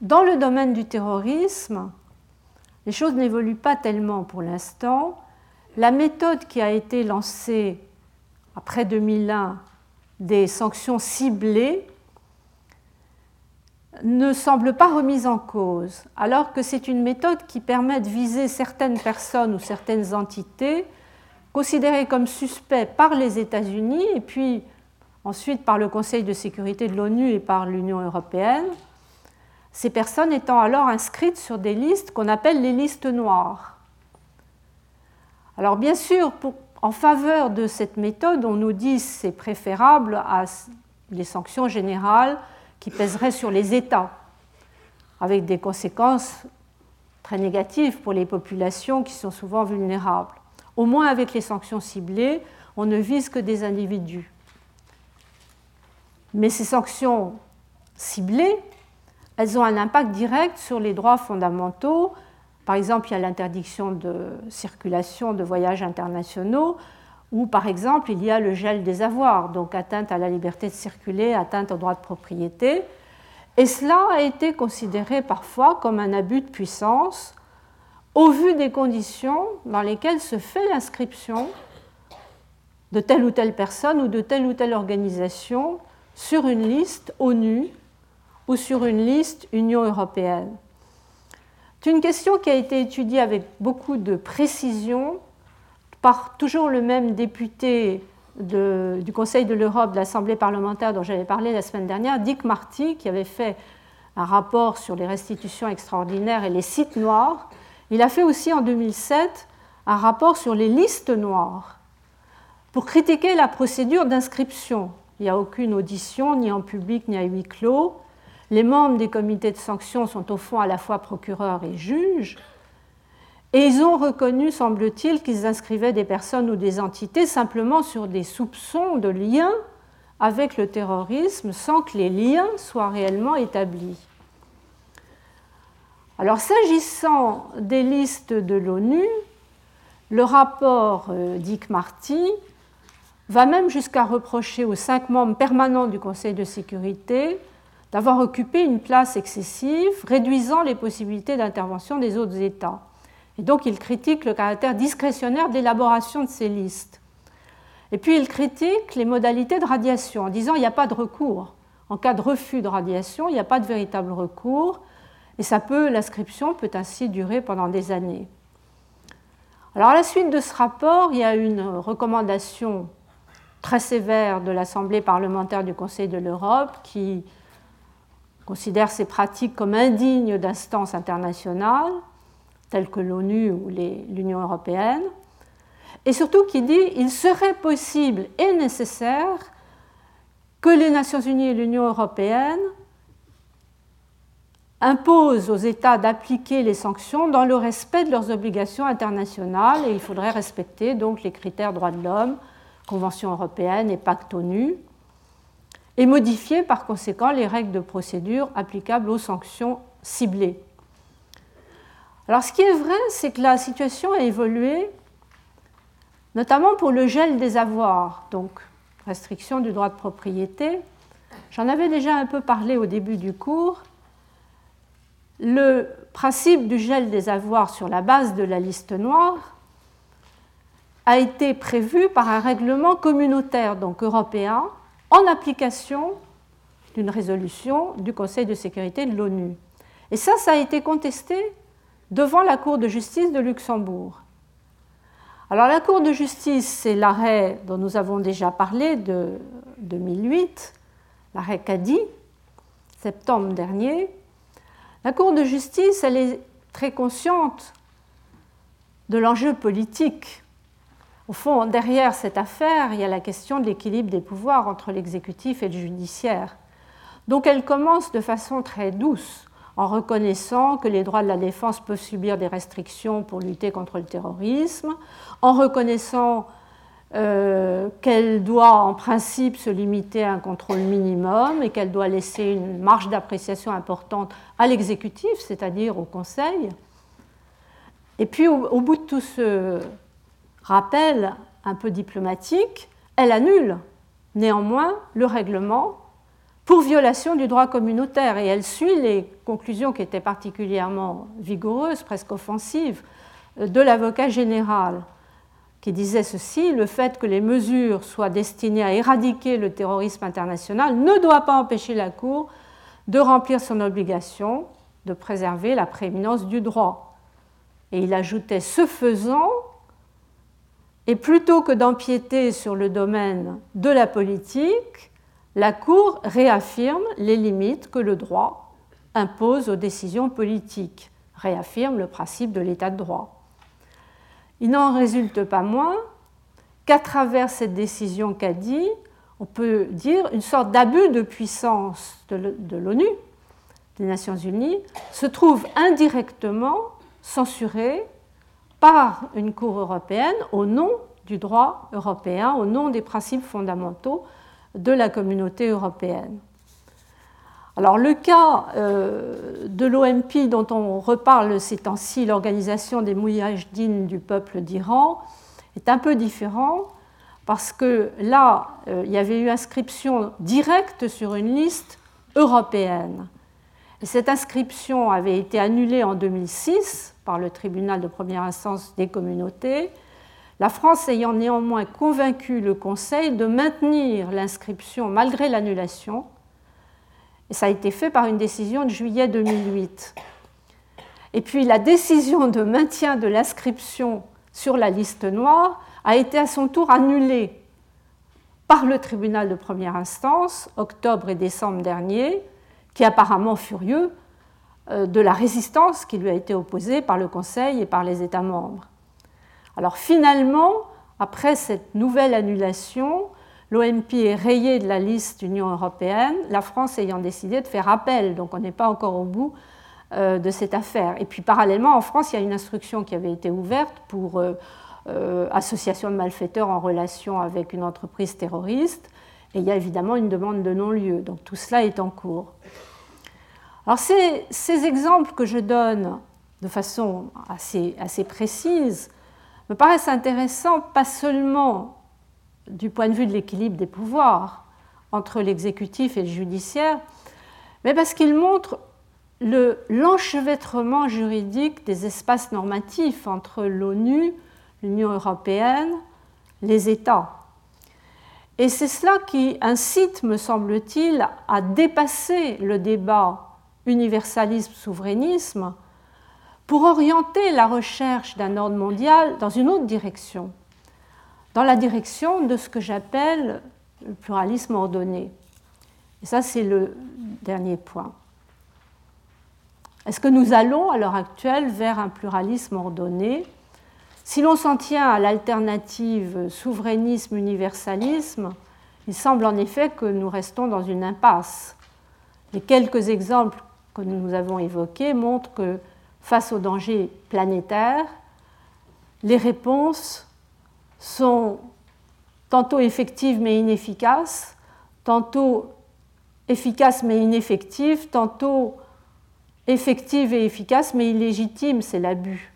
dans le domaine du terrorisme, les choses n'évoluent pas tellement pour l'instant. La méthode qui a été lancée après 2001 des sanctions ciblées ne semble pas remise en cause, alors que c'est une méthode qui permet de viser certaines personnes ou certaines entités considérées comme suspects par les États-Unis et puis ensuite par le Conseil de sécurité de l'ONU et par l'Union européenne, ces personnes étant alors inscrites sur des listes qu'on appelle les listes noires. Alors bien sûr, en faveur de cette méthode, on nous dit c'est préférable à les sanctions générales qui pèseraient sur les États, avec des conséquences très négatives pour les populations qui sont souvent vulnérables. Au moins avec les sanctions ciblées, on ne vise que des individus. Mais ces sanctions ciblées, elles ont un impact direct sur les droits fondamentaux par exemple, il y a l'interdiction de circulation de voyages internationaux, ou par exemple, il y a le gel des avoirs, donc atteinte à la liberté de circuler, atteinte au droit de propriété. Et cela a été considéré parfois comme un abus de puissance au vu des conditions dans lesquelles se fait l'inscription de telle ou telle personne ou de telle ou telle organisation sur une liste ONU ou sur une liste Union européenne. C'est une question qui a été étudiée avec beaucoup de précision par toujours le même député du Conseil de l'Europe, de l'Assemblée parlementaire dont j'avais parlé la semaine dernière, Dick Marty, qui avait fait un rapport sur les restitutions extraordinaires et les sites noirs. Il a fait aussi en 2007 un rapport sur les listes noires pour critiquer la procédure d'inscription. Il n'y a aucune audition, ni en public, ni à huis clos. Les membres des comités de sanctions sont au fond à la fois procureurs et juges. Et ils ont reconnu, semble-t-il, qu'ils inscrivaient des personnes ou des entités simplement sur des soupçons de liens avec le terrorisme sans que les liens soient réellement établis. Alors s'agissant des listes de l'ONU, le rapport euh, Dick Marty va même jusqu'à reprocher aux cinq membres permanents du Conseil de sécurité d'avoir occupé une place excessive, réduisant les possibilités d'intervention des autres États. Et donc il critique le caractère discrétionnaire d'élaboration de ces listes. Et puis il critique les modalités de radiation en disant qu'il n'y a pas de recours. En cas de refus de radiation, il n'y a pas de véritable recours. Et ça peut, l'inscription peut ainsi durer pendant des années. Alors à la suite de ce rapport, il y a une recommandation très sévère de l'Assemblée parlementaire du Conseil de l'Europe qui considère ces pratiques comme indignes d'instances internationales telles que l'ONU ou l'Union européenne, et surtout qui dit qu'il serait possible et nécessaire que les Nations unies et l'Union européenne imposent aux États d'appliquer les sanctions dans le respect de leurs obligations internationales et il faudrait respecter donc les critères droits de l'homme, Convention européenne et pacte ONU et modifier par conséquent les règles de procédure applicables aux sanctions ciblées. Alors ce qui est vrai, c'est que la situation a évolué, notamment pour le gel des avoirs, donc restriction du droit de propriété. J'en avais déjà un peu parlé au début du cours. Le principe du gel des avoirs sur la base de la liste noire a été prévu par un règlement communautaire, donc européen, en application d'une résolution du Conseil de sécurité de l'ONU. Et ça, ça a été contesté devant la Cour de justice de Luxembourg. Alors la Cour de justice, c'est l'arrêt dont nous avons déjà parlé de 2008, l'arrêt Cadi, septembre dernier. La Cour de justice, elle est très consciente de l'enjeu politique. Au fond, derrière cette affaire, il y a la question de l'équilibre des pouvoirs entre l'exécutif et le judiciaire. Donc elle commence de façon très douce en reconnaissant que les droits de la défense peuvent subir des restrictions pour lutter contre le terrorisme, en reconnaissant euh, qu'elle doit en principe se limiter à un contrôle minimum et qu'elle doit laisser une marge d'appréciation importante à l'exécutif, c'est-à-dire au Conseil. Et puis au, bout de tout ce rappel un peu diplomatique, elle annule néanmoins le règlement pour violation du droit communautaire et elle suit les conclusions qui étaient particulièrement vigoureuses, presque offensives, euh, de l'avocat général qui disait ceci, le fait que les mesures soient destinées à éradiquer le terrorisme international ne doit pas empêcher la Cour de remplir son obligation de préserver la prééminence du droit. Et il ajoutait, ce faisant, et plutôt que d'empiéter sur le domaine de la politique, la Cour réaffirme les limites que le droit impose aux décisions politiques, réaffirme le principe de l'état de droit. Il n'en résulte pas moins qu'à travers cette décision qu'a on peut dire une sorte d'abus de puissance de l'ONU, des Nations Unies, se trouve indirectement censuré par une Cour européenne au nom du droit européen, au nom des principes fondamentaux de la communauté européenne. Alors le cas euh, de l'OMP dont on reparle ces temps-ci, l'organisation des Mouyahedines du peuple d'Iran, est un peu différent parce que là, euh, il y avait eu inscription directe sur une liste européenne. Et cette inscription avait été annulée en 2006 par le tribunal de première instance des communautés, la France ayant néanmoins convaincu le Conseil de maintenir l'inscription malgré l'annulation, et ça a été fait par une décision de juillet 2008. Et puis la décision de maintien de l'inscription sur la liste noire a été à son tour annulée par le tribunal de première instance, octobre et décembre dernier, qui est apparemment furieux euh, de la résistance qui lui a été opposée par le Conseil et par les États membres. Alors finalement, après cette nouvelle annulation, l'OMP est rayé de la liste Union européenne, la France ayant décidé de faire appel, donc on n'est pas encore au bout euh, de cette affaire. Et puis parallèlement, en France, il y a une instruction qui avait été ouverte pour euh, euh, association de malfaiteurs en relation avec une entreprise terroriste, et il y a évidemment une demande de non-lieu. Donc tout cela est en cours. Alors ces, ces exemples que je donne de façon assez, assez précise me paraissent intéressants, pas seulement du point de vue de l'équilibre des pouvoirs entre l'exécutif et le judiciaire, mais parce qu'ils montrent l'enchevêtrement juridique des espaces normatifs entre l'ONU, l'Union européenne, les États. Et c'est cela qui incite, me semble-t-il, à dépasser le débat universalisme-souverainisme pour orienter la recherche d'un ordre mondial dans une autre direction, dans la direction de ce que j'appelle le pluralisme ordonné. Et ça, c'est le dernier point. Est-ce que nous allons à l'heure actuelle vers un pluralisme ordonné? Si l'on s'en tient à l'alternative souverainisme-universalisme, il semble en effet que nous restons dans une impasse. Les quelques exemples que nous avons évoqués montrent que face aux dangers planétaires, les réponses sont tantôt effectives mais inefficaces, tantôt efficaces mais ineffectives, tantôt effective et efficace, mais illégitime, c'est l'abus.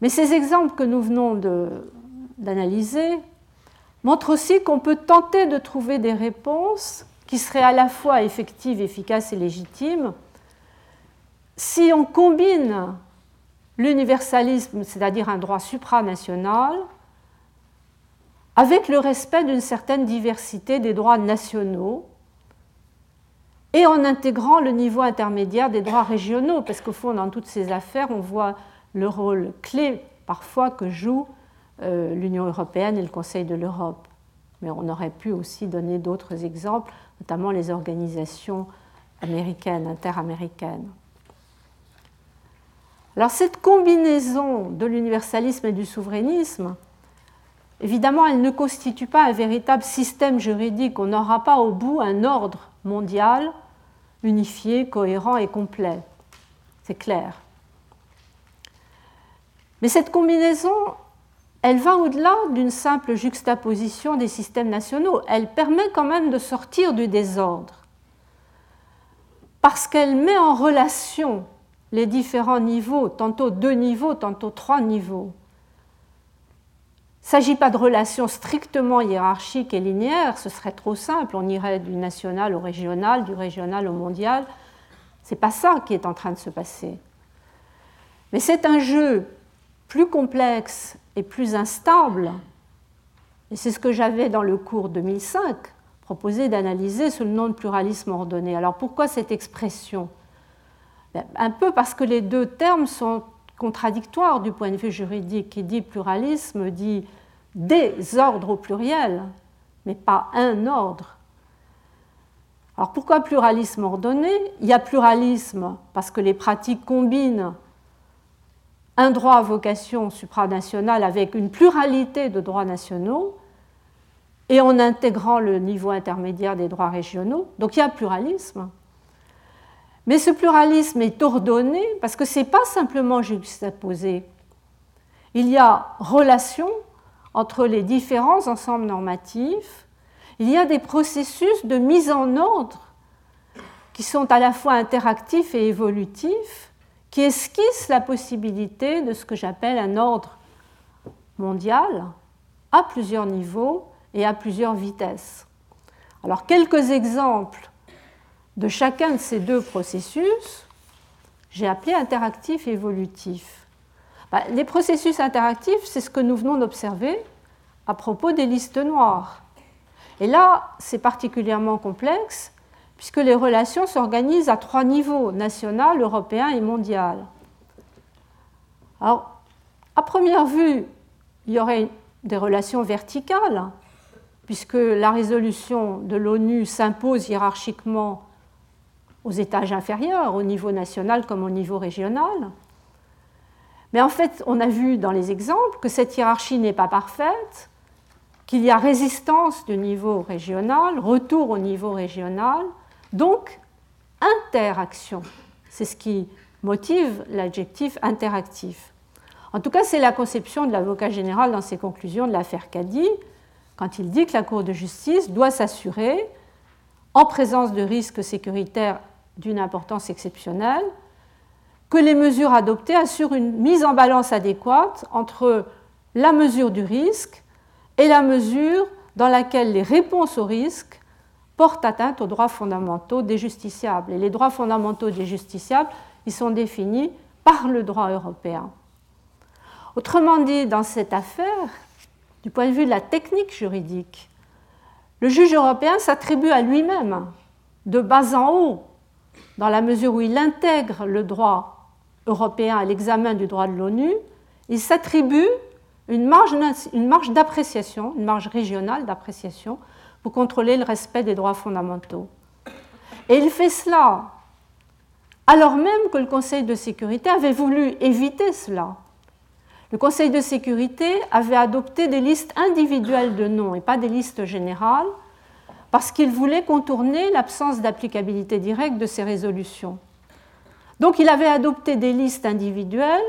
Mais ces exemples que nous venons d'analyser montrent aussi qu'on peut tenter de trouver des réponses qui seraient à la fois effectives, efficaces et légitimes si on combine l'universalisme, c'est-à-dire un droit supranational, avec le respect d'une certaine diversité des droits nationaux et en intégrant le niveau intermédiaire des droits régionaux, parce qu'au fond, dans toutes ces affaires, on voit le rôle clé parfois que jouent euh, l'Union européenne et le Conseil de l'Europe. Mais on aurait pu aussi donner d'autres exemples, notamment les organisations américaines, interaméricaines. Alors cette combinaison de l'universalisme et du souverainisme, évidemment, elle ne constitue pas un véritable système juridique. On n'aura pas au bout un ordre mondial unifié, cohérent et complet. C'est clair. Mais cette combinaison, elle va au-delà d'une simple juxtaposition des systèmes nationaux. Elle permet quand même de sortir du désordre. Parce qu'elle met en relation les différents niveaux, tantôt deux niveaux, tantôt trois niveaux. Il ne s'agit pas de relations strictement hiérarchiques et linéaires, ce serait trop simple, on irait du national au régional, du régional au mondial. Ce n'est pas ça qui est en train de se passer. Mais c'est un jeu plus complexe et plus instable, et c'est ce que j'avais dans le cours 2005 proposé d'analyser sous le nom de pluralisme ordonné. Alors pourquoi cette expression? Un peu parce que les deux termes sont contradictoire du point de vue juridique, qui dit pluralisme dit des ordres au pluriel, mais pas un ordre. Alors pourquoi pluralisme ordonné? Il y a pluralisme parce que les pratiques combinent un droit à vocation supranationale avec une pluralité de droits nationaux et en intégrant le niveau intermédiaire des droits régionaux. Donc il y a pluralisme. Mais ce pluralisme est ordonné parce que ce n'est pas simplement juxtaposé. Il y a relation entre les différents ensembles normatifs, il y a des processus de mise en ordre qui sont à la fois interactifs et évolutifs, qui esquissent la possibilité de ce que j'appelle un ordre mondial à plusieurs niveaux et à plusieurs vitesses. Alors quelques exemples de chacun de ces deux processus, j'ai appelé interactif et évolutif. bah, Les processus interactifs, c'est ce que nous venons d'observer à propos des listes noires. Et là, c'est particulièrement complexe puisque les relations s'organisent à trois niveaux, national, européen et mondial. Alors, à première vue, il y aurait des relations verticales, puisque la résolution de l'ONU s'impose hiérarchiquement aux étages inférieurs, au niveau national comme au niveau régional. Mais en fait, on a vu dans les exemples que cette hiérarchie n'est pas parfaite, qu'il y a résistance du niveau régional, retour au niveau régional, donc interaction. C'est ce qui motive l'adjectif interactif. En tout cas, c'est la conception de l'avocat général dans ses conclusions de l'affaire Caddy, quand il dit que la Cour de justice doit s'assurer, en présence de risques sécuritaires d'une importance exceptionnelle, que les mesures adoptées assurent une mise en balance adéquate entre la mesure du risque et la mesure dans laquelle les réponses au risque portent atteinte aux droits fondamentaux des justiciables. Et les droits fondamentaux des justiciables, ils sont définis par le droit européen. Autrement dit, dans cette affaire, du point de vue de la technique juridique, le juge européen s'attribue à lui-même, de bas en haut, dans la mesure où il intègre le droit européen à l'examen du droit de l'ONU, il s'attribue une marge, d'appréciation, une marge régionale d'appréciation pour contrôler le respect des droits fondamentaux. Et il fait cela alors même que le Conseil de sécurité avait voulu éviter cela. Le Conseil de sécurité avait adopté des listes individuelles de noms et pas des listes générales parce qu'il voulait contourner l'absence d'applicabilité directe de ces résolutions. Donc il avait adopté des listes individuelles.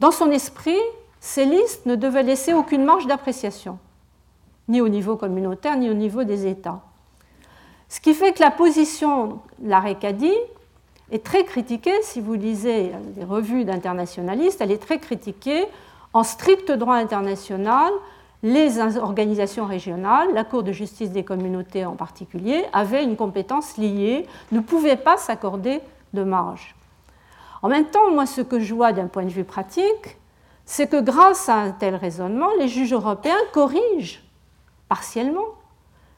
Dans son esprit, ces listes ne devaient laisser aucune marge d'appréciation ni au niveau communautaire, ni au niveau des États. Ce qui fait que la position de la RECADI est très critiquée, si vous lisez les revues d'internationalistes, elle est très critiquée en strict droit international. Les organisations régionales, la Cour de justice des communautés en particulier, avaient une compétence liée, ne pouvaient pas s'accorder de marge. En même temps, moi, ce que je vois d'un point de vue pratique, c'est que grâce à un tel raisonnement, les juges européens corrigent partiellement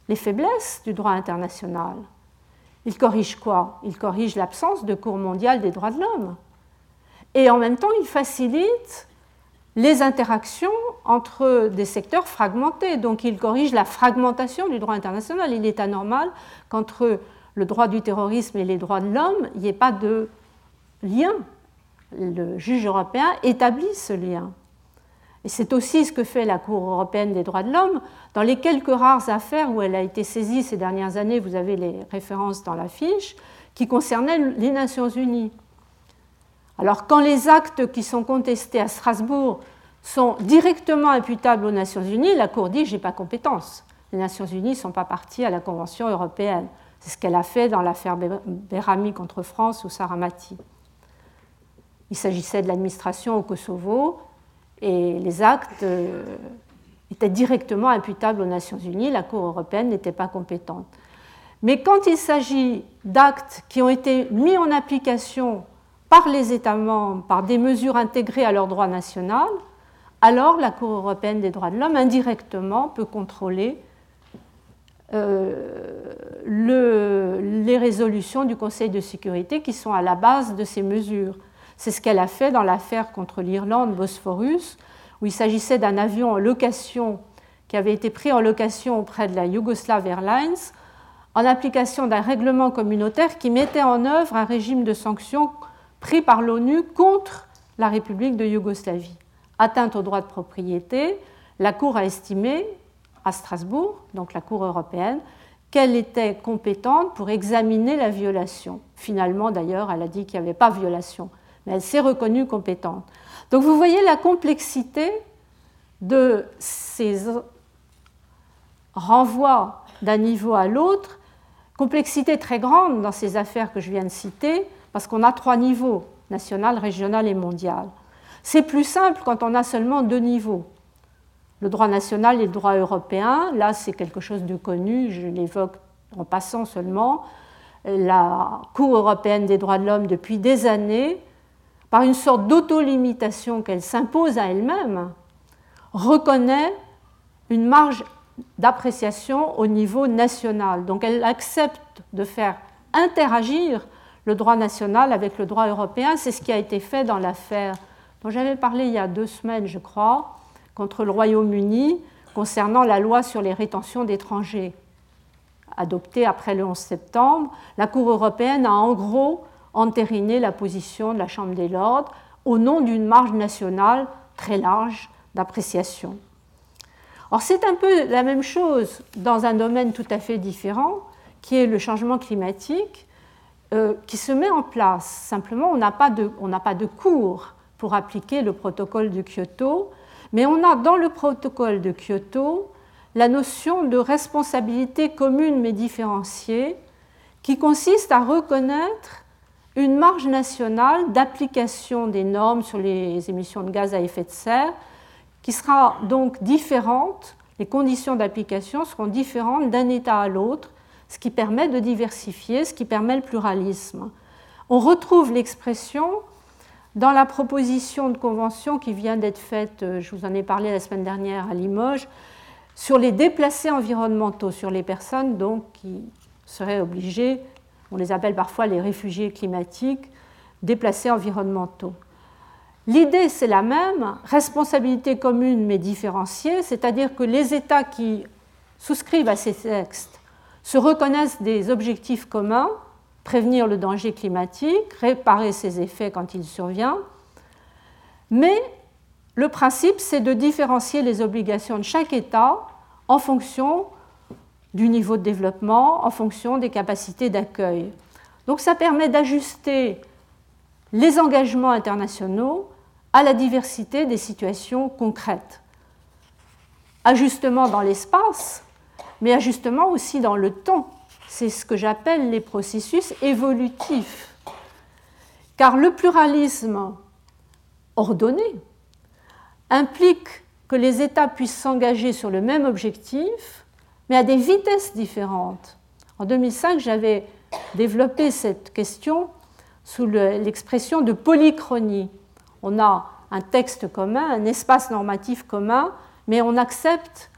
les faiblesses du droit international. Il corrige quoi? Il corrige l'absence de Cour mondiale des droits de l'homme. Et en même temps, il facilite les interactions entre des secteurs fragmentés. Donc il corrige la fragmentation du droit international. Il est anormal qu'entre le droit du terrorisme et les droits de l'homme, il n'y ait pas de lien. Le juge européen établit ce lien. Et c'est aussi ce que fait la Cour européenne des droits de l'homme. Dans les quelques rares affaires où elle a été saisie ces dernières années, vous avez les références dans la fiche, qui concernaient les Nations Unies. Alors quand les actes qui sont contestés à Strasbourg sont directement imputables aux Nations Unies, la Cour dit j'ai pas compétence. Les Nations Unies ne sont pas parties à la Convention européenne. C'est ce qu'elle a fait dans l'affaire Berami contre France ou Saramati. Il s'agissait de l'administration au Kosovo et les actes euh, étaient directement imputables aux Nations Unies. La Cour européenne n'était pas compétente. Mais quand il s'agit d'actes qui ont été mis en application par les États membres, par des mesures intégrées à leur droit national, alors la Cour européenne des droits de l'homme indirectement peut contrôler euh, les résolutions du Conseil de sécurité qui sont à la base de ces mesures. C'est ce qu'elle a fait dans l'affaire contre l'Irlande Bosphorus, où il s'agissait d'un avion en location qui avait été pris en location auprès de la Yugoslav Airlines en application d'un règlement communautaire qui mettait en œuvre un régime de sanctions pris par l'ONU contre la République de Yougoslavie. Atteinte au droit de propriété, la Cour a estimé à Strasbourg, donc la Cour européenne, qu'elle était compétente pour examiner la violation. Finalement, d'ailleurs, elle a dit qu'il n'y avait pas violation mais elle s'est reconnue compétente. Donc vous voyez la complexité de ces renvois d'un niveau à l'autre, complexité très grande dans ces affaires que je viens de citer, parce qu'on a trois niveaux, national, régional et mondial. C'est plus simple quand on a seulement deux niveaux. Le droit national et le droit européen, là c'est quelque chose de connu, je l'évoque en passant seulement. La Cour européenne des droits de l'homme, depuis des années, par une sorte d'autolimitation qu'elle s'impose à elle-même, reconnaît une marge d'appréciation au niveau national. Donc elle accepte de faire interagir le droit national avec le droit européen. C'est ce qui a été fait dans l'affaire dont j'avais parlé il y a deux semaines, je crois, contre le Royaume-Uni concernant la loi sur les rétentions d'étrangers adoptée après le 11 septembre. La Cour européenne a en gros entériné la position de la Chambre des Lords au nom d'une marge nationale très large d'appréciation. Or, c'est un peu la même chose dans un domaine tout à fait différent, qui est le changement climatique, euh, qui se met en place. Simplement, on n'a pas, pas, de cours pour appliquer le protocole de Kyoto, mais on a dans le protocole de Kyoto la notion de responsabilité commune mais différenciée, qui consiste à reconnaître une marge nationale d'application des normes sur les émissions de gaz à effet de serre qui sera donc différente, les conditions d'application seront différentes d'un État à l'autre, ce qui permet de diversifier, ce qui permet le pluralisme. On retrouve l'expression dans la proposition de convention qui vient d'être faite, euh, je vous en ai parlé la semaine dernière à Limoges, sur les déplacés environnementaux, sur les personnes donc qui seraient obligées, on les appelle parfois les réfugiés climatiques, déplacés environnementaux. L'idée, c'est la même, responsabilité commune mais différenciée, c'est-à-dire que les États qui souscrivent à ces textes se reconnaissent des objectifs communs, prévenir le danger climatique, réparer ses effets quand il survient, mais le principe, c'est de différencier les obligations de chaque État en fonction du niveau de développement, en fonction des capacités d'accueil. Donc ça permet d'ajuster les engagements internationaux à la diversité des situations concrètes. Ajustement dans l'espace, mais ajustement aussi dans le temps. C'est ce que j'appelle les processus évolutifs. Car le pluralisme ordonné implique que les États puissent s'engager sur le même objectif, mais à des vitesses différentes. En 2005, j'avais développé cette question sous l'expression de polychronie on a un texte commun, un espace normatif commun, mais on accepte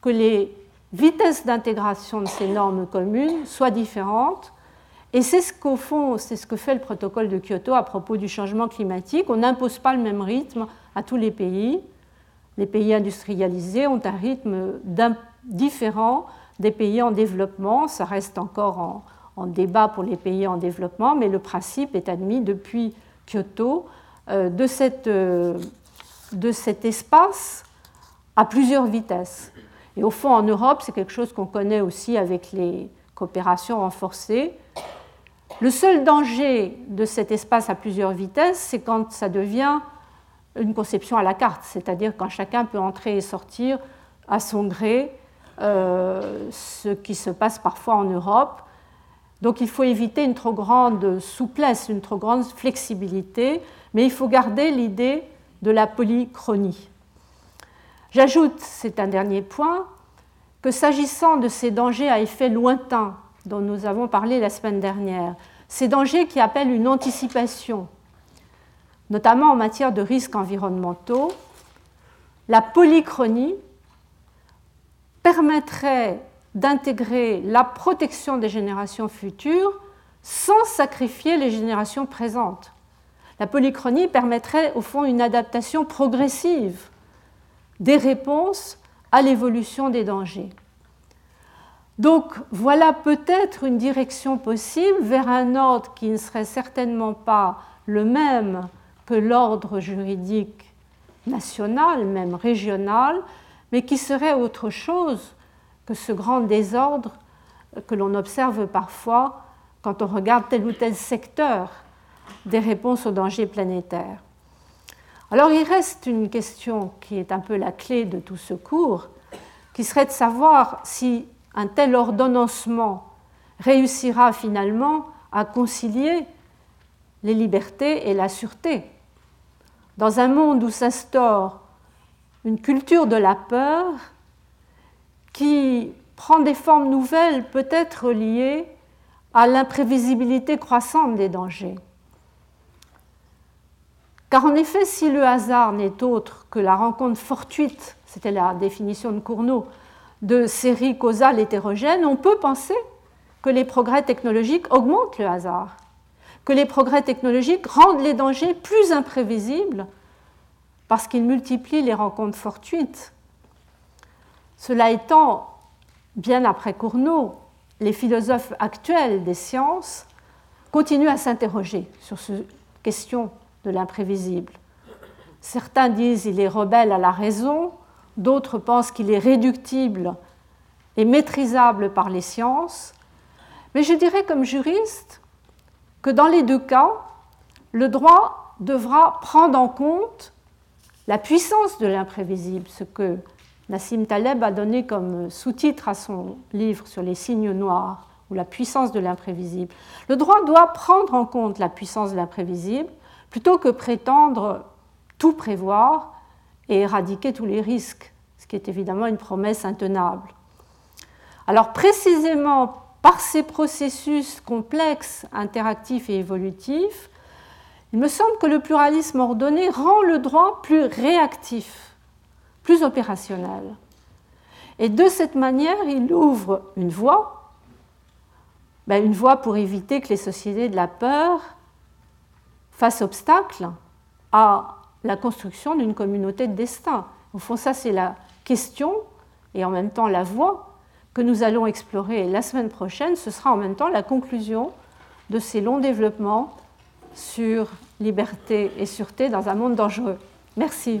que les vitesses d'intégration de ces normes communes soient différentes. Et c'est ce qu'au fond, c'est ce que fait le protocole de Kyoto à propos du changement climatique. On n'impose pas le même rythme à tous les pays. Les pays industrialisés ont un rythme différent des pays en développement. Ça reste encore en, débat pour les pays en développement, mais le principe est admis depuis Kyoto euh, euh, de cet espace à plusieurs vitesses. Et au fond, en Europe, c'est quelque chose qu'on connaît aussi avec les coopérations renforcées. Le seul danger de cet espace à plusieurs vitesses, c'est quand ça devient une conception à la carte, c'est-à-dire quand chacun peut entrer et sortir à son gré, euh, ce qui se passe parfois en Europe. Donc il faut éviter une trop grande souplesse, une trop grande flexibilité, mais il faut garder l'idée de la polychronie. J'ajoute, c'est un dernier point, que s'agissant de ces dangers à effet lointain dont nous avons parlé la semaine dernière, ces dangers qui appellent une anticipation, notamment en matière de risques environnementaux, la polychronie permettrait d'intégrer la protection des générations futures sans sacrifier les générations présentes. La polychronie permettrait au fond une adaptation progressive des réponses à l'évolution des dangers. Donc voilà peut-être une direction possible vers un ordre qui ne serait certainement pas le même que l'ordre juridique national, même régional, mais qui serait autre chose que ce grand désordre que l'on observe parfois quand on regarde tel ou tel secteur des réponses aux dangers planétaires. Alors il reste une question qui est un peu la clé de tout ce cours, qui serait de savoir si un tel ordonnancement réussira finalement à concilier les libertés et la sûreté. Dans un monde où s'instaure une culture de la peur qui prend des formes nouvelles peut-être liées à l'imprévisibilité croissante des dangers. Car en effet, si le hasard n'est autre que la rencontre fortuite, c'était la définition de Cournot, de séries causales hétérogènes, on peut penser que les progrès technologiques augmentent le hasard, que les progrès technologiques rendent les dangers plus imprévisibles parce qu'ils multiplient les rencontres fortuites. Cela étant, bien après Cournot, les philosophes actuels des sciences continuent à s'interroger sur cette question de l'imprévisible. Certains disent qu'il est rebelle à la raison, d'autres pensent qu'il est réductible et maîtrisable par les sciences. Mais je dirais comme juriste que dans les deux cas, le droit devra prendre en compte la puissance de l'imprévisible, ce que Nassim Taleb a donné comme sous-titre à son livre sur les signes noirs, ou la puissance de l'imprévisible. Le droit doit prendre en compte la puissance de l'imprévisible plutôt que prétendre tout prévoir et éradiquer tous les risques, ce qui est évidemment une promesse intenable. Alors précisément par ces processus complexes, interactifs et évolutifs, il me semble que le pluralisme ordonné rend le droit plus réactif, plus opérationnel. Et de cette manière, il ouvre une voie, ben, une voie pour éviter que les sociétés de la peur fassent obstacle à la construction d'une communauté de destin. Au fond, ça, c'est la question et en même temps la voie que nous allons explorer la semaine prochaine. Ce sera en même temps la conclusion de ces longs développements sur liberté et sûreté dans un monde dangereux. Merci.